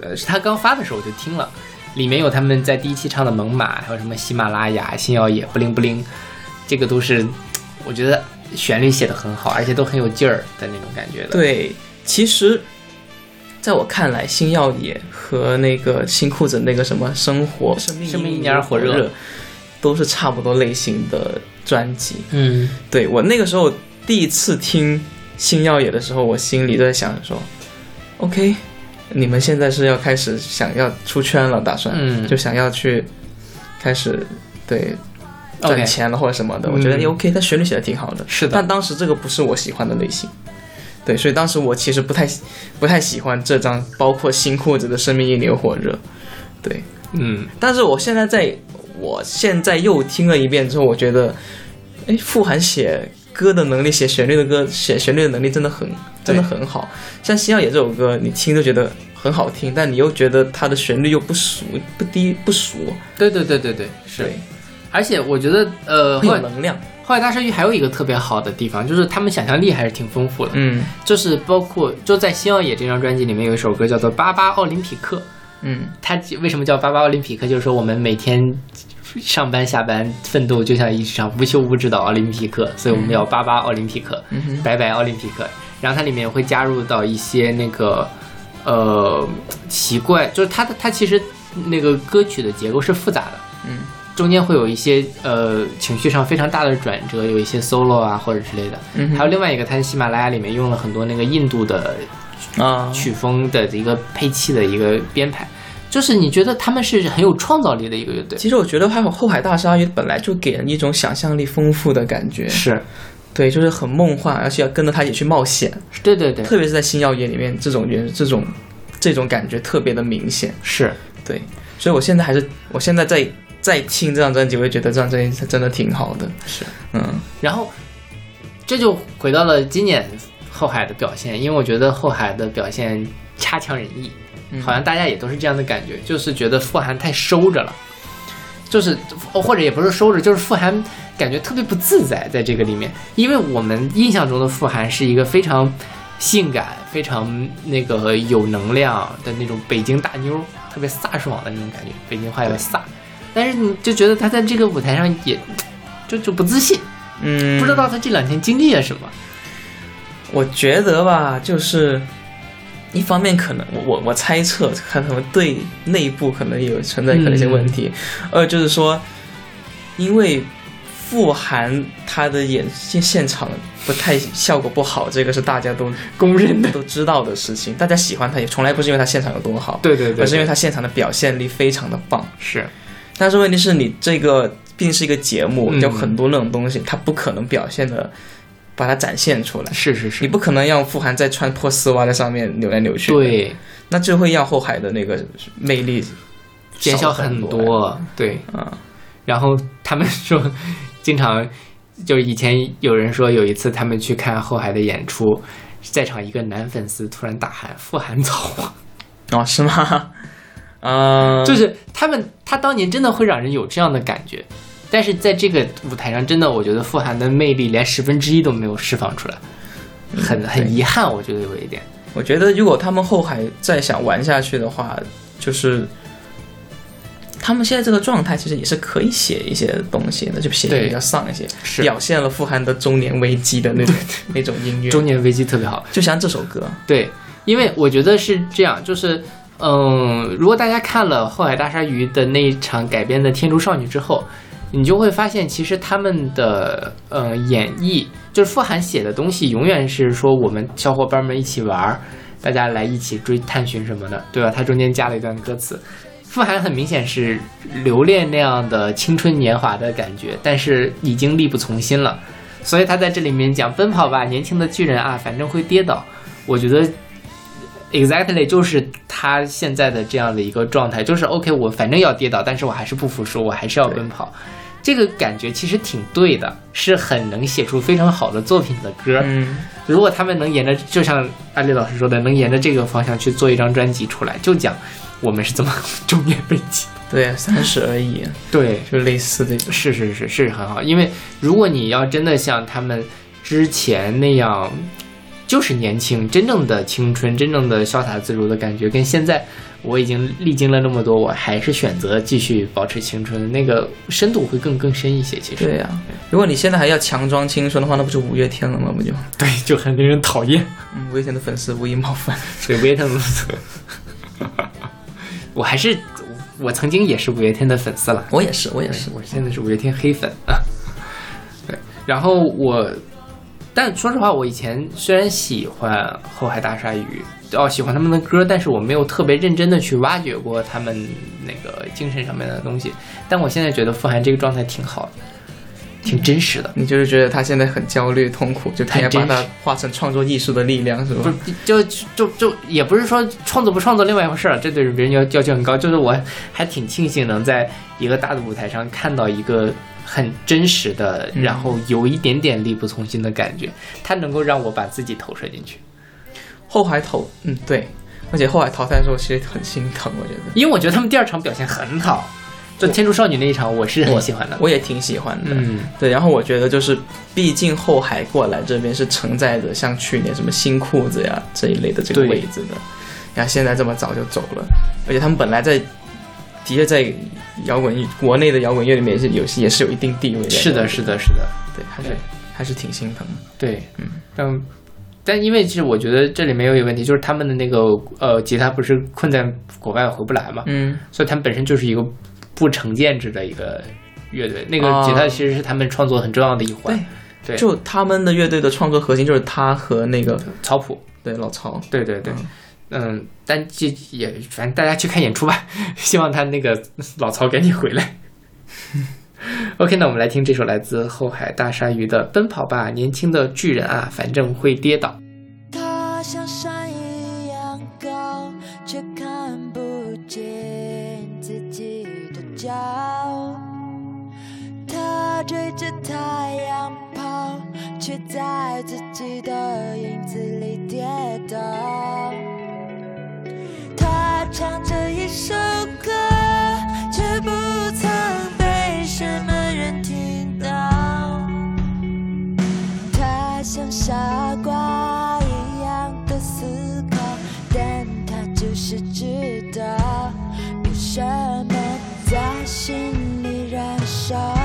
呃，是他刚发的时候我就听了，里面有他们在第一期唱的《猛犸》，还有什么喜马拉雅、星耀野、不灵不灵，这个都是我觉得旋律写的很好，而且都很有劲儿的那种感觉的。，对，其实在我看来，星耀野和那个新裤子那个什么生活生命一年火热热，都是差不多类型的专辑。嗯，对我那个时候第一次听星耀野的时候，我心里都在想说，OK，你们现在是要开始想要出圈了，打算，嗯就想要去开始对赚钱了或者什么的。我觉得也 OK，他旋律写的挺好的，是的但当时这个不是我喜欢的类型。对，所以当时我其实不太不太喜欢这张，包括新裤子的《生命一流火热》。对，嗯，但是我现在在，我现在又听了一遍之后，我觉得，哎，傅涵写歌的能力，写旋律的歌，写旋律的能力真的很，真的很好。像《星耀野》这首歌，你听都觉得很好听，但你又觉得它的旋律又不熟，不低不熟。对对对对对，是，而且我觉得呃，很有能量。后来大鲨鱼还有一个特别好的地方，就是他们想象力还是挺丰富的。嗯就是包括就在《星耀野》这张专辑里面有一首歌叫做《八八奥林匹克》，嗯它为什么叫八八奥林匹克？就是说我们每天上班下班奋斗就像一场无休无止的奥林匹克，所以我们要八八奥林匹克，嗯哼。白白奥林匹克。然后它里面会加入到一些那个呃奇怪，就是它的它其实那个歌曲的结构是复杂的，嗯。中间会有一些呃情绪上非常大的转折，有一些 solo 啊或者之类的。嗯哼。还有另外一个，它在喜马拉雅里面用了很多那个印度的啊，曲风的一个配器的一个编排，就是你觉得他们是很有创造力的一个乐队。其实我觉得还有后海大鲨鱼本来就给人一种想象力丰富的感觉，是，对，就是很梦幻，而且要跟着他一起去冒险，对对对，特别是在新药业里面，这种原这种这种感觉特别的明显。是对，所以我现在还是，我现在在在听这张专辑，我也觉得这张专辑真的挺好的。是。嗯然后这就回到了今年后海的表现，因为我觉得后海的表现差强人意，嗯好像大家也都是这样的感觉，就是觉得富含太收着了，就是哦或者也不是收着，就是富含感觉特别不自在在这个里面，因为我们印象中的富含是一个非常性感、非常那个有能量的那种北京大妞，特别飒爽的那种感觉，北京话有飒，但是你就觉得她在这个舞台上也就就不自信。嗯，不知道他这两天经历了什么。我觉得吧，就是一方面可能我我我猜测，看他们对内部可能有存在可能一些问题，二就是说，因为富含他的演现现场不太效果不好，这个是大家都公认的，都知道的事情，大家喜欢他也从来不是因为他现场有多好，对对对，而是因为他现场的表现力非常的棒。是。但是问题是你这个毕竟是一个节目，嗯。有很多那种东西，他不可能表现的把它展现出来。是是是，你不可能让傅寒在穿破丝袜在上面扭来扭去，，对那就会让后海的那个魅力减小很很多，对。嗯。然后他们说，经常就是以前有人说有一次他们去看后海的演出，在场一个男粉丝突然大喊“富含草哦，是吗？啊、”，就是他们他当年真的会让人有这样的感觉。但是在这个舞台上，真的我觉得富含的魅力连十分之一都没有释放出来，很很遗憾，我觉得有一点。我觉得如果他们后海再想玩下去的话，就是他们现在这个状态，其实也是可以写一些东西的，就写的比较丧一些，是。表现了富含的中年危机的那种 那种音乐，中年危机特别好，就像这首歌，对，因为我觉得是这样，就是，嗯，如果大家看了后海大鲨鱼的那一场改编的《天竺少女》之后，你就会发现，其实他们的呃演绎，就是傅含写的东西，永远是说我们小伙伴们一起玩儿，大家来一起追探寻什么的，对吧？他中间加了一段歌词。傅含很明显是留恋那样的青春年华的感觉，但是已经力不从心了，所以他在这里面讲奔跑吧，年轻的巨人啊，反正会跌倒。我觉得 exactly 就是他现在的这样的一个状态，就是 OK，我反正要跌倒，但是我还是不服输，我还是要奔跑。这个感觉其实挺对的，是很能写出非常好的作品的歌。嗯，如果他们能沿着，就像安利老师说的，能沿着这个方向去做一张专辑出来，就讲我们是怎么 中年危机。对，三十而已，对，就类似这个，是是是是很好，因为如果你要真的像他们之前那样，就是年轻，真正的青春，真正的潇洒自如的感觉，跟现在我已经历经了那么多，我还是选择继续保持青春，那个深度会更更深一些。其实对呀、如果你现在还要强装青春的话，那不就五月天了吗？不就？对，就很令人讨厌。嗯，五月天的粉丝无意冒犯。对，五月天的，我还是我曾经也是五月天的粉丝了。我也是，我也是。我现在是五月天黑粉啊。对，然后我，但说实话，我以前虽然喜欢后海大鲨鱼，哦，喜欢他们的歌，但是我没有特别认真的去挖掘过他们那个精神上面的东西。但我现在觉得傅涵这个状态挺好的，挺真实的。你就是觉得他现在很焦虑、痛苦，就太偏要把它化成创作艺术的力量，是吧？不就 就就也不是说创作不创作另外一回事儿，这对别人要要求很高。就是我还挺庆幸能在一个大的舞台上看到一个很真实的，嗯然后有一点点力不从心的感觉，它能够让我把自己投射进去。后海淘，嗯，对，而且后海淘汰的时候其实很心疼，我觉得。因为我觉得他们第二场表现很好，就天竺少女那一场，我是很喜欢的。我也挺喜欢的。嗯，对，然后我觉得就是，毕竟后海过来这边是承载着像去年什么新裤子呀这一类的这个位置的，然后现在这么早就走了，而且他们本来在的确在摇滚国内的摇滚乐里面也是有也是有一定地位的。是的，是的，是的，对，还是还是挺心疼的。对，嗯嗯。但因为其实我觉得这里面有一个问题，就是他们的那个呃吉他不是困在国外回不来嘛，嗯所以他们本身就是一个不成建制的一个乐队。那个啊吉他其实是他们创作很重要的一环。对就他们的乐队的创作核心就是他和那个曹普，对老曹。对对对，嗯，但这也反正大家去看演出吧，希望他那个老曹赶紧回来。OK，那我们来听这首来自后海大鲨鱼的《奔跑吧，年轻的巨人啊，反正会跌倒》。他像山一样高，却看不见自己的脚。他追着太阳跑，却在自己的影子里跌倒。他唱着一首 shot.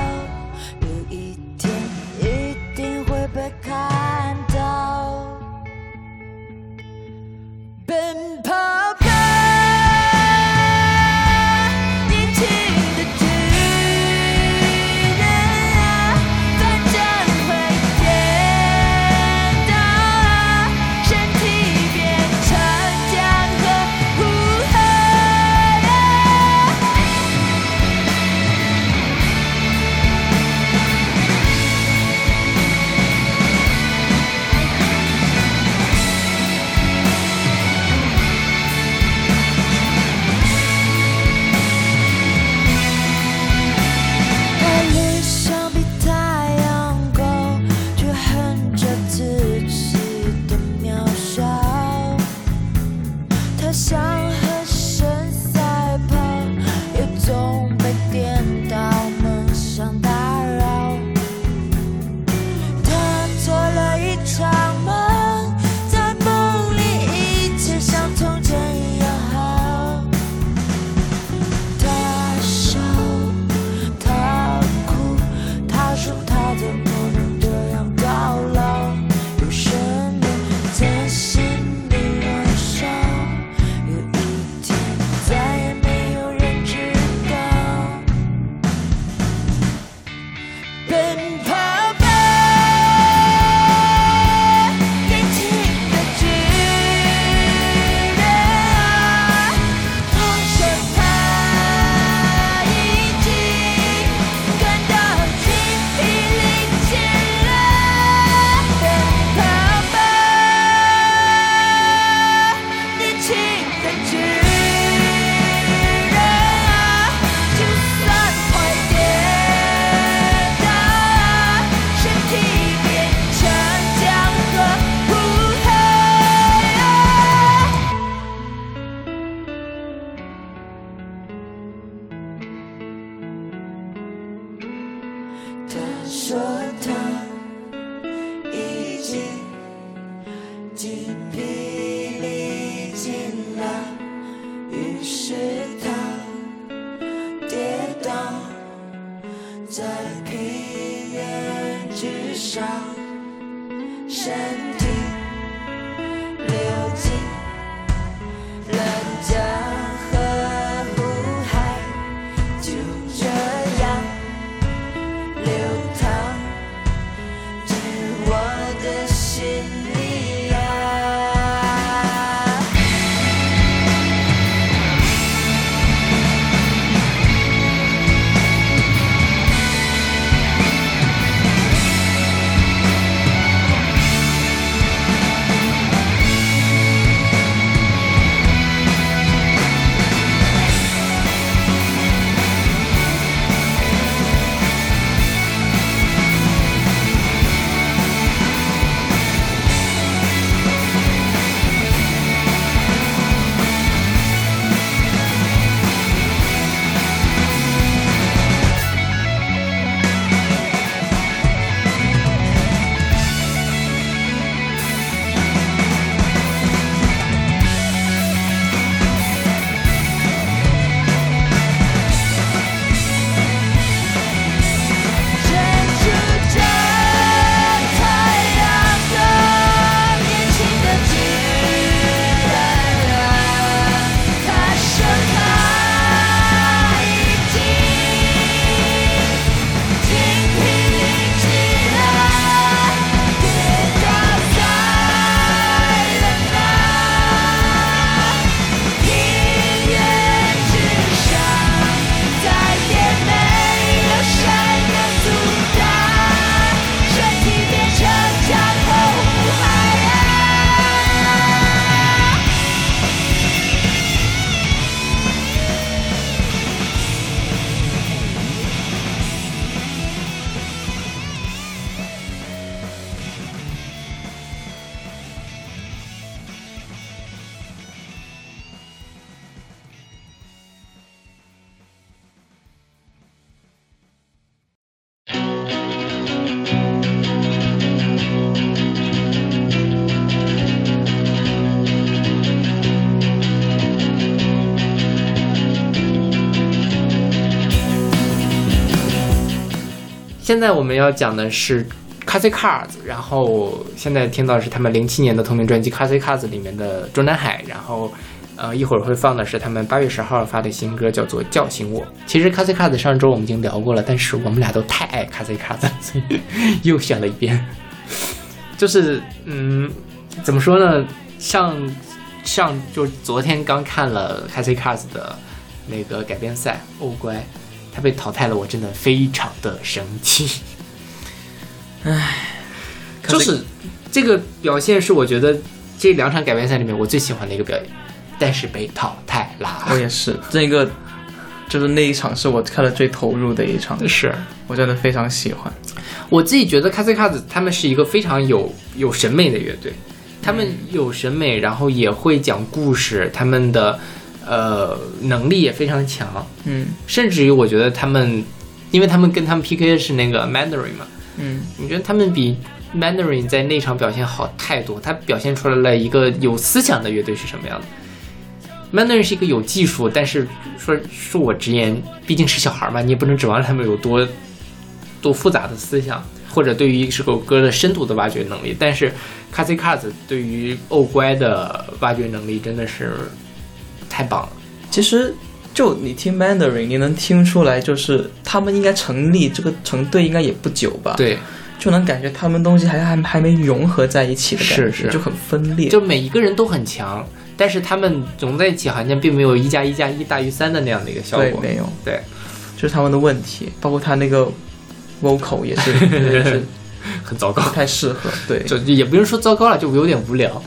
现在我们要讲的是 Crazy Cars，然后现在听到的是他们零七年的同名专辑 Crazy Cars 里面的《中南海》，然后呃一会儿会放的是他们八月十号发的新歌，叫做《叫醒我》。其实 Crazy Cars 上周我们已经聊过了，但是我们俩都太爱 Crazy Cars，了所以又选了一遍。就是嗯，怎么说呢？上上就昨天刚看了 Crazy Cars 的那个改编赛，欧乖。他被淘汰了，我真的非常的生气。唉就是这个表现是我觉得这两场改编赛里面我最喜欢的一个表演，但是被淘汰啦。我也是，这个就是那一场是我看的最投入的一场，是我真的非常喜欢。我自己觉得 s c a s 他们是一个非常有有审美的乐队，他们有审美，然后也会讲故事，他们的呃能力也非常强。嗯甚至于我觉得他们，因为他们跟他们 PK 的是那个 Mandarin 嘛，嗯你觉得他们比 Mandarin 在那场表现好太多？他表现出来了一个有思想的乐队是什么样的。Mandarin 是一个有技术，但是说恕我直言，毕竟是小孩嘛，你也不能指望他们有多多复杂的思想，或者对于一首歌的深度的挖掘能力。但是 c a s i Cars 对于欧乖的挖掘能力真的是太棒了。其实就你听 Mandarin，你能听出来，就是他们应该成立这个成队应该也不久吧？，对，就能感觉他们东西还还还没融合在一起的感觉，是是就很分裂。就每一个人都很强，但是他们融在一起，好像并没有一加一加一大于三的那样的一个效果对，果。没有，对，就是他们的问题，包括他那个 vocal 也是 也是很糟糕不。太适合。对，就也不用说糟糕了，就有点无聊。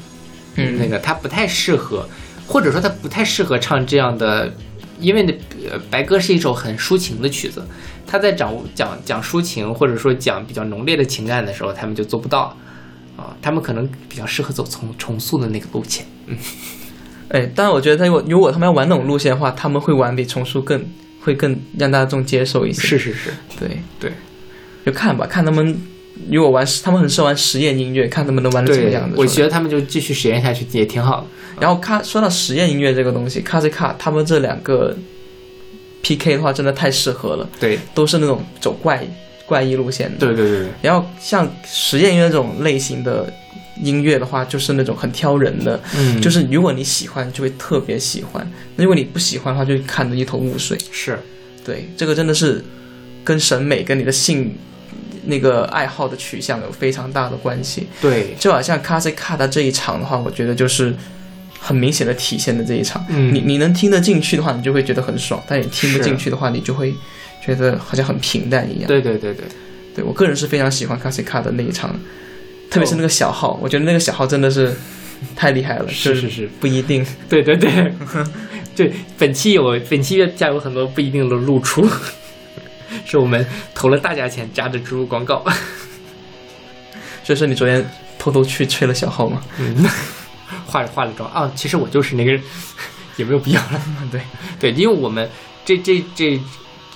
嗯那个他不太适合，或者说他不太适合唱这样的，因为那呃白鸽是一首很抒情的曲子，他在讲讲讲抒情或者说讲比较浓烈的情感的时候，他们就做不到啊，他们可能比较适合走重重塑的那个路线。嗯 哎，但我觉得他如果如果他们要玩那种路线的话，他们会玩比重塑更会更让大众接受一些。是是是，对对，就看吧，看他们如果玩，他们很适合玩实验音乐，看他们能玩的怎么样子。我觉得他们就继续实验下去也挺好的。然后看说到实验音乐这个东西，卡西卡他们这两个 PK 的话，真的太适合了，对都是那种走怪怪异路线的。对对对对，然后像实验音乐这种类型的音乐的话，就是那种很挑人的，嗯，就是如果你喜欢，就会特别喜欢；如果你不喜欢的话，就会看得一头雾水。是对，这个真的是跟审美、跟你的性那个爱好的取向有非常大的关系。对，就好像卡西卡的这一场的话，我觉得就是很明显的体现的这一场。嗯你你能听得进去的话，你就会觉得很爽；但你听不进去的话，你就会觉得好像很平淡一样。对对对对，对我个人是非常喜欢卡西卡的那一场，特别是那个小号，我觉得那个小号真的是太厉害了。是是是，不一定。对对对，对，本期有本期月下有很多不一定的露出，是我们投了大价钱加的植入广告。所以说你昨天偷偷去吹了小号吗？嗯，化化了妆啊，其实我就是那个，也没有必要了。对对，因为我们这这这，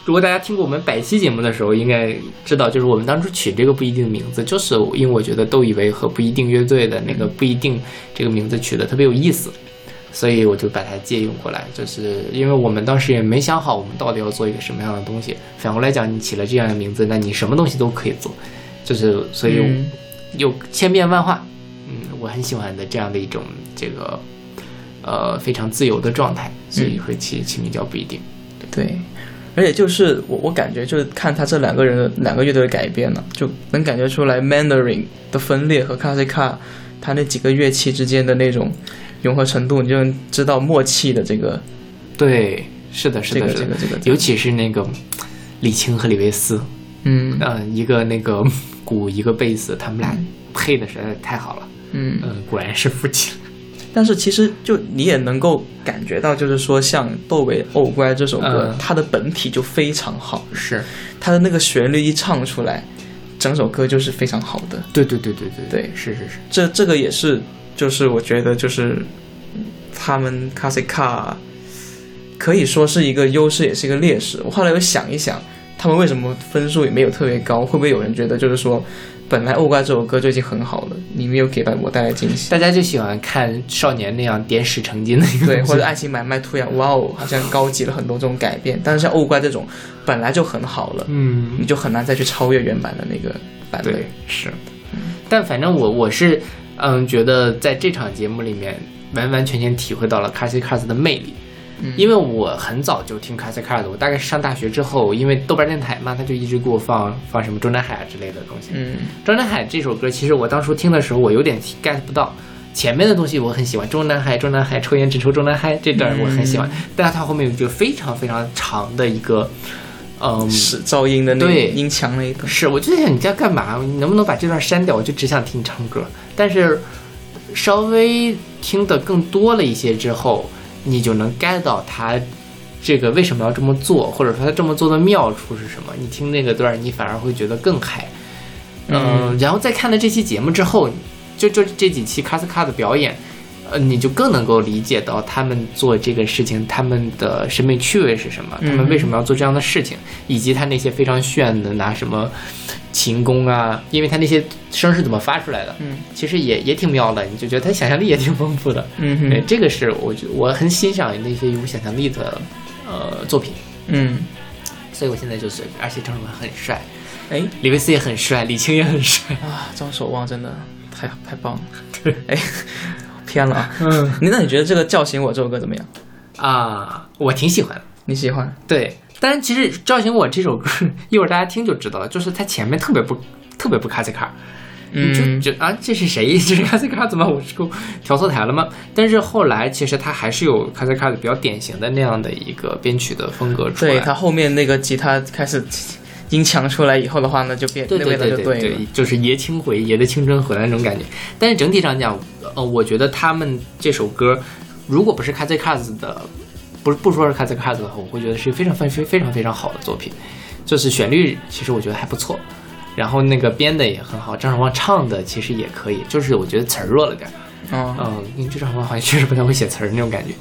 如果大家听过我们百期节目的时候，应该知道，就是我们当初取这个不一定名字，就是因为我觉得窦以为和不一定乐队的那个不一定这个名字取的特别有意思。所以我就把它借用过来，就是因为我们当时也没想好我们到底要做一个什么样的东西。反过来讲，你起了这样的名字，那你什么东西都可以做，就是所以有千变万化。嗯，我很喜欢的这样的一种这个呃非常自由的状态，所以会起起名叫不一定。对，而且就是我我感觉就是看他这两个人的两个乐队的改编呢，就能感觉出来 Mandarin 的分裂和 k a z i k a 他那几个乐器之间的那种融合程度，你就能知道默契的这个对，是的，是的，这个这个这个，尤其是那个李青和李维斯，嗯。嗯、一个那个鼓，一个贝斯，他们俩配的实在是太好了。嗯，嗯，果然是夫妻。但是其实就你也能够感觉到，就是说像《窦唯欧乖》这首歌，嗯它的本体就非常好，是，它的那个旋律一唱出来，整首歌就是非常好的。对对对对对。对。是是是，这这个也是，就是我觉得就是嗯他们 k a s i k a 可以说是一个优势，也是一个劣势。我后来又想一想，他们为什么分数也没有特别高？会不会有人觉得就是说本来《欧怪》这首歌就已经很好了，你没有给到我带来惊喜。大家就喜欢看少年那样点石成金的一个对，或者爱情买卖突然，哇哦，好像高级了很多这种改变。但是像《欧怪》这种本来就很好了，嗯你就很难再去超越原版的那个版本对。是，但反正我我是嗯觉得在这场节目里面完完全全体会到了 c a s i Cars 的魅力。嗯因为我很早就听 c a s i Cars，我大概是上大学之后，因为豆瓣电台嘛，他就一直给我放放什么中南海啊之类的东西。嗯中南海这首歌，其实我当初听的时候，我有点 get 不到。前面的东西我很喜欢，中南海，中南海，抽烟只抽中南海这段我很喜欢，但是它后面有一个非常非常长的一个，嗯，是噪音的那个对音墙那一段。是，我就在想你在干嘛？你能不能把这段删掉？我就只想听你唱歌。但是稍微听得更多了一些之后，你就能 get 到他这个为什么要这么做，或者说他这么做的妙处是什么。你听那个段儿，你反而会觉得更嗨。嗯，然后再看了这期节目之后，就就这几期卡斯卡的表演，呃，你就更能够理解到他们做这个事情，他们的审美趣味是什么，他们为什么要做这样的事情，以及他那些非常炫的拿什么琴弓啊，因为他那些声是怎么发出来的，嗯，其实也也挺妙的，你就觉得他想象力也挺丰富的。嗯哼，这个是我觉我很欣赏那些有想象力的呃作品，嗯，所以我现在就是，而且张守文很帅，哎李维斯也很帅，李青也很帅。啊，张守望真的太太棒了。哎，偏了啊。嗯你那你觉得这个叫醒我这首歌怎么样？啊，我挺喜欢的。你喜欢？对，但是其实《叫醒我》这首歌，一会儿大家听就知道了，就是它前面特别不特别不卡西卡，你嗯就就啊，这是谁？这是卡西卡？怎么我是个调错台了吗？但是后来其实它还是有卡西卡的比较典型的那样的一个编曲的风格出来。对他后面那个吉他开始音强出来以后的话呢，就变对对那味道就对对。就是爷青回，爷的青春回来那种感觉。但是整体上讲，呃，我觉得他们这首歌，如果不是 k a z k a z 的，不不说是 z k a z 的话，我会觉得是非常非常非常非常好的作品。就是旋律其实我觉得还不错，然后那个编的也很好，张守望唱的其实也可以，就是我觉得词儿弱了点儿。嗯嗯，因为这张守望好像确实不太会写词儿那种感觉。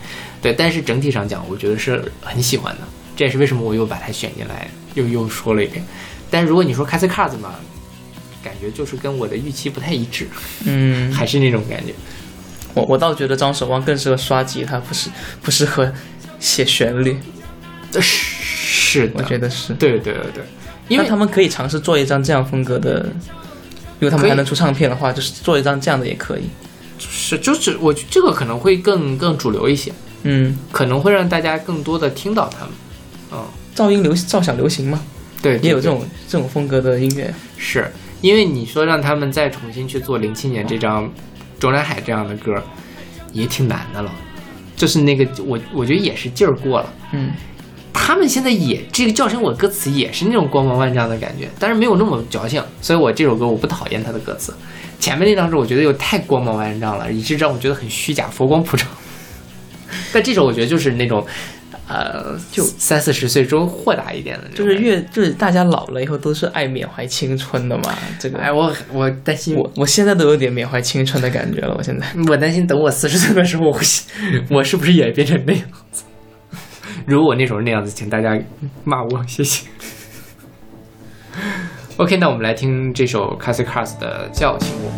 对，但是整体上讲，我觉得是很喜欢的。这也是为什么我又把它选进来，又又说了一遍。但是如果你说 a s i Cars 嘛，感觉就是跟我的预期不太一致，嗯，还是那种感觉。我我倒觉得张守望更适合刷吉他，不是不适合写旋律。呃是是的，我觉得是，对对对对，因为他们可以尝试做一张这样风格的，如果他们还能出唱片的话，就是做一张这样的也可以。是就是我觉得这个可能会更更主流一些，嗯，可能会让大家更多的听到他们。嗯，噪音流噪响流行嘛，对，对对也有这种这种风格的音乐。是因为你说让他们再重新去做零七年这张《中南海》这样的歌，也挺难的了。就是那个我我觉得也是劲儿过了。嗯，他们现在也这个叫声我歌词也是那种光芒万丈的感觉，但是没有那么矫情，所以我这首歌我不讨厌它的歌词。前面那张是我觉得又太光芒万丈了，以致让我觉得很虚假、佛光普照。但这首我觉得就是那种，呃，就三四十岁之后豁达一点的就是越就是大家老了以后都是爱缅怀青春的嘛。这个，哎，我我担心我我现在都有点缅怀青春的感觉了。我现在，我担心等我四十岁的时候，我会我是不是也变成那样子？如果我那时候那样子，请大家骂我，谢谢。OK，那我们来听这首 Cassie Cars 的《叫醒我》。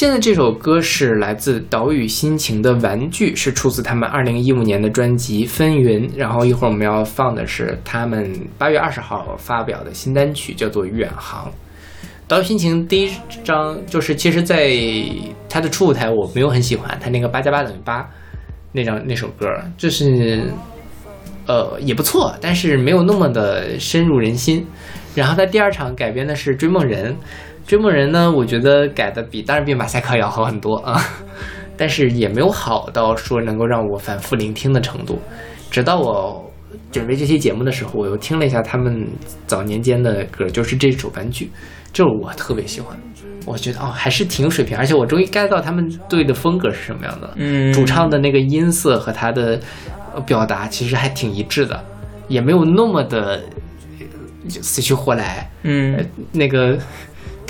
现在这首歌是来自岛屿心情的玩具，是出自他们二零一五年的专辑《纷纭》。然后一会儿我们要放的是他们八月二十号发表的新单曲，叫做《远航》。岛屿心情第一张就是，其实在他的初舞台我没有很喜欢他那个八加八等于八那张那首歌，就是呃也不错，但是没有那么的深入人心。然后他第二场改编的是《追梦人》，《追梦人》呢，我觉得改的比当然比马赛克要好很多啊，但是也没有好到说能够让我反复聆听的程度。直到我准备这期节目的时候，我又听了一下他们早年间的歌，就是这首玩具，这首我特别喜欢。我觉得哦，还是挺有水平，而且我终于 get 到他们队的风格是什么样的。嗯主唱的那个音色和他的呃表达其实还挺一致的，也没有那么的呃死去活来。嗯呃，那个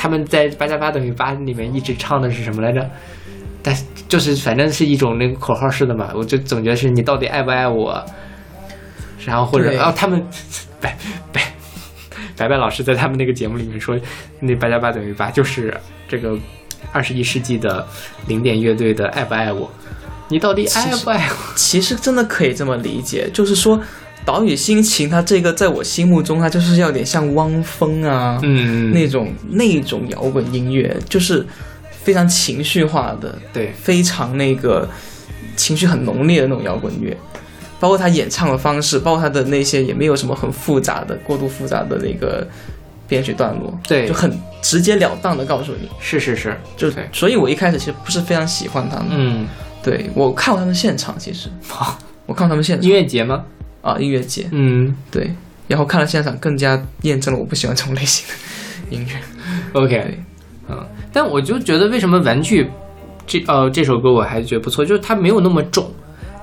他们在八加八等于八里面一直唱的是什么来着？但就是反正是一种那个口号式的嘛，我就总觉得是你到底爱不爱我，然后或者对然后他们白白白白老师在他们那个节目里面说，那八加八等于八就是这个二十一世纪的零点乐队的爱不爱我，你到底爱不爱我？其实真的可以这么理解，就是说岛屿心情，它这个在我心目中，它就是要点像汪峰啊，嗯，那种那种摇滚音乐，就是非常情绪化的，对。非常那个情绪很浓烈的那种摇滚乐，包括他演唱的方式，包括他的那些也没有什么很复杂的、过度复杂的那个编曲段落，对。就很直截了当的告诉你，是是是，就对。所以我一开始其实不是非常喜欢他们，嗯，对我看过他们现场，其实。我看过他们现场。音乐节吗？啊音乐节，嗯。对，然后看了现场更加验证了我不喜欢这种类型的音乐，，OK，嗯，但我就觉得为什么玩具这呃这首歌我还觉得不错，就是它没有那么重，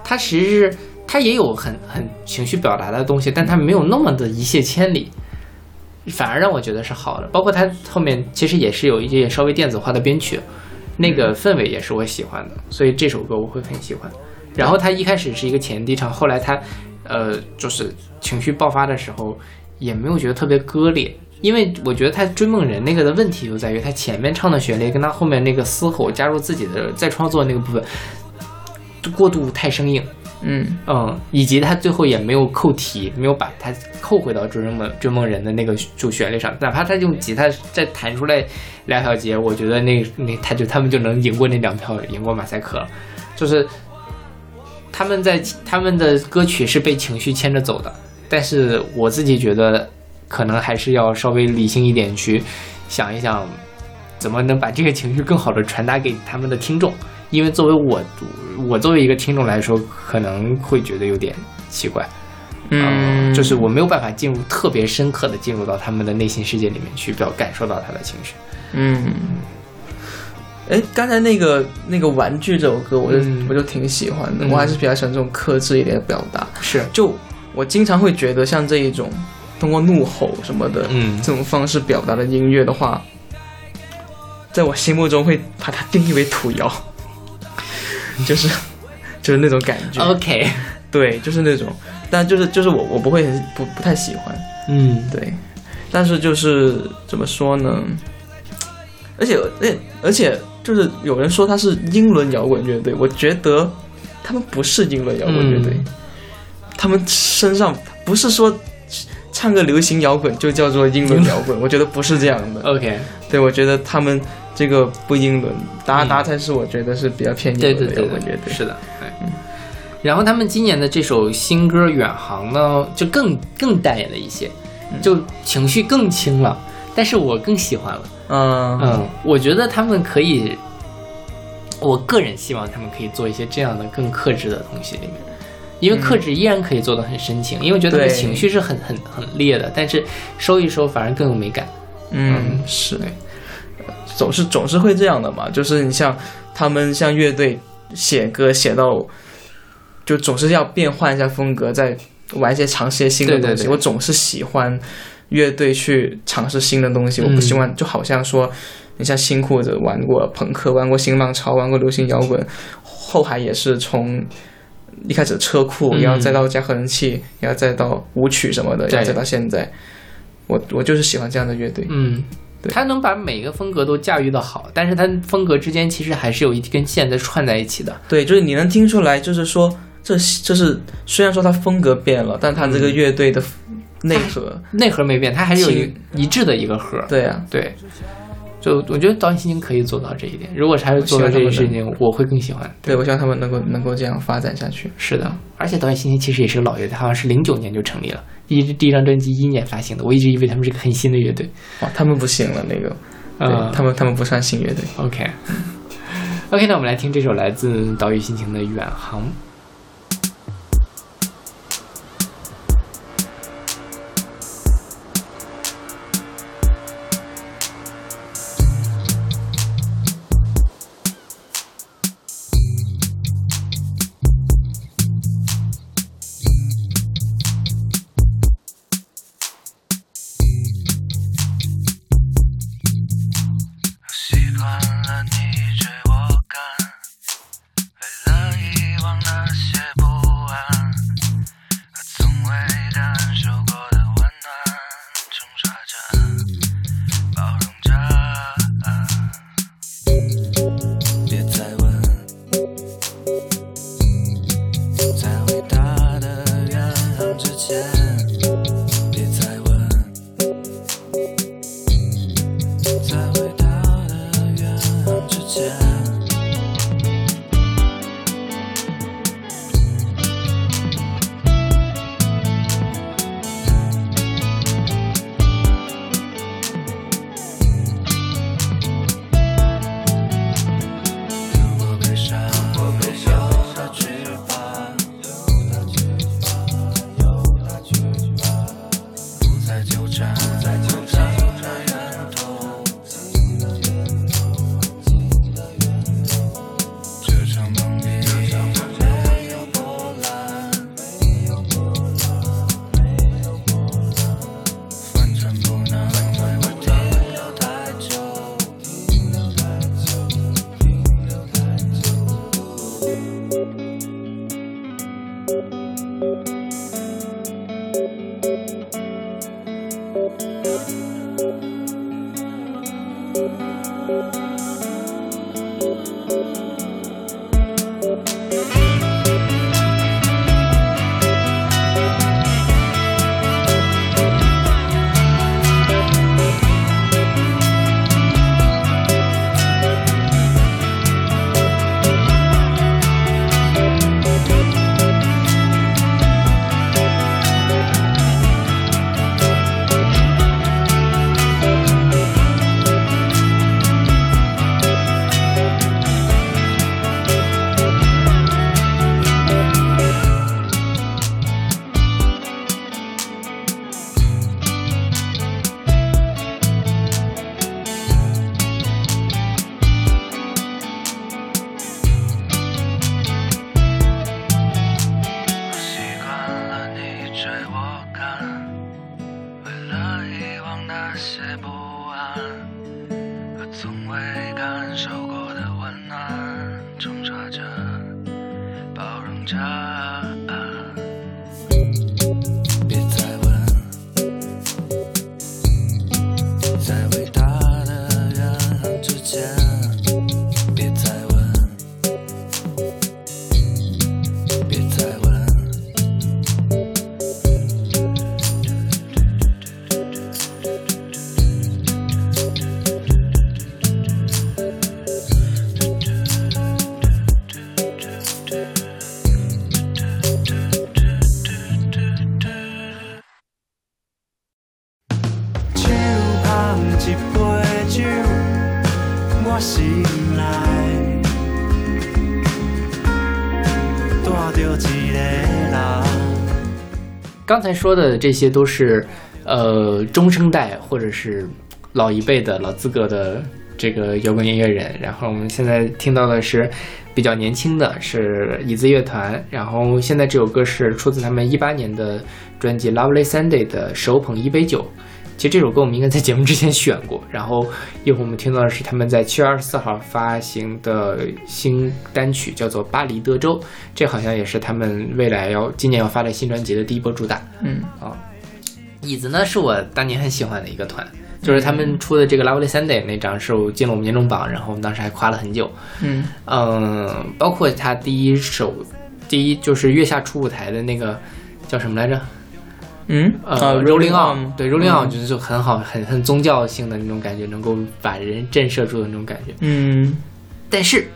它其实是它也有很很情绪表达的东西，但它没有那么的一泻千里，反而让我觉得是好的。包括它后面其实也是有一些稍微电子化的编曲，那个氛围也是我喜欢的，所以这首歌我会很喜欢。然后它一开始是一个前低唱，后来它呃就是情绪爆发的时候也没有觉得特别割裂，因为我觉得他追梦人那个的问题就在于他前面唱的旋律跟他后面那个嘶吼加入自己的再创作那个部分，过度太生硬，嗯。嗯，以及他最后也没有扣题，没有把它扣回到追梦追梦人的那个主旋律上，哪怕他用吉他再弹出来两小节，我觉得那那他就他们就能赢过那两票，赢过马赛克，就是他们在他们的歌曲是被情绪牵着走的，但是我自己觉得可能还是要稍微理性一点去想一想，怎么能把这个情绪更好的传达给他们的听众。因为作为我，我作为一个听众来说，可能会觉得有点奇怪，嗯，就是我没有办法进入特别深刻的进入到他们的内心世界里面去，表感受到他的情绪。嗯，哎，刚才那个那个玩具这首歌，我就、嗯我就挺喜欢的，嗯我还是比较喜欢这种克制一点的表达。是，就我经常会觉得，像这一种通过怒吼什么的，嗯这种方式表达的音乐的话，在我心目中会把它定义为土窑，就是就是那种感觉。OK，对，就是那种，但就是就是我我不会很不不太喜欢。嗯对，但是就是怎么说呢？而且而且而且就是有人说他是英伦摇滚乐队，我觉得他们不是英伦摇滚乐队，嗯他们身上不是说唱个流行摇滚就叫做英伦摇滚，我觉得不是这样的。，OK，对，我觉得他们这个不英伦，达嗯达才是我觉得是比较偏英对伦对对对的摇滚乐，队。是的，对。然后他们今年的这首新歌《远航》呢，就更更淡了一些，就情绪更轻了，但是我更喜欢了。嗯嗯，我觉得他们可以，我个人希望他们可以做一些这样的更克制的东西里面，因为克制依然可以做得很深情，因为我觉得他们情绪是很很很烈的，但是收一收反而更有美感。嗯，是对，总是总是会这样的嘛。就是你像他们像乐队写歌写到，就总是要变换一下风格，再玩一些尝试一些新的东西。对对对我总是喜欢乐队去尝试新的东西，我不嗯希望就好像说，你像新裤子玩过朋克，玩过新浪潮，玩过流行摇滚，后海也是从。一开始车库，嗯然后再到加合人器，然后再到舞曲什么的，然后再到现在，我我就是喜欢这样的乐队。嗯，对他能把每个风格都驾驭的好，但是他风格之间其实还是有一根线在串在一起的。对，就是你能听出来，就是说这这是虽然说他风格变了，但他这个乐队的内核，内核没变，它还是有一一致的一个核。对啊，对，就我觉得导演心情可以做到这一点。如果还是做到这个事情，我会更喜欢。对我希望他们能够能够这样发展下去。是的，而且导演心情其实也是个老乐队，他好像是零九年就成立了，第一第一张专辑一一年发行的。我一直以为他们是个很新的乐队。哇，他们不行了，那个，对嗯他们他们不算新乐队。OK OK，那我们来听这首来自岛屿心情的《远航》。刚才说的这些都是，呃，中生代或者是老一辈的老资格的这个摇滚音乐人。然后我们现在听到的是比较年轻的，是椅子乐团。然后现在这首歌是出自他们一八年的专辑《Lovely Sunday》的《手捧一杯酒》。其实这首歌我们应该在节目之前选过，然后一会儿我们听到的是他们在七月二十四号发行的新单曲，叫做《巴黎德州》，这好像也是他们未来要今年要发的新专辑的第一波主打。嗯啊，椅子呢是我当年很喜欢的一个团，就是他们出的这个《Lovely Sunday》那张是我进了我们年终榜，然后我们当时还夸了很久。嗯嗯，包括他第一首，第一就是月下初舞台的那个叫什么来着？嗯呃、啊 r o l l i n g On On，对，Rolling On 就是很好，很很宗教性的那种感觉，能够把人震慑住的那种感觉。嗯但是，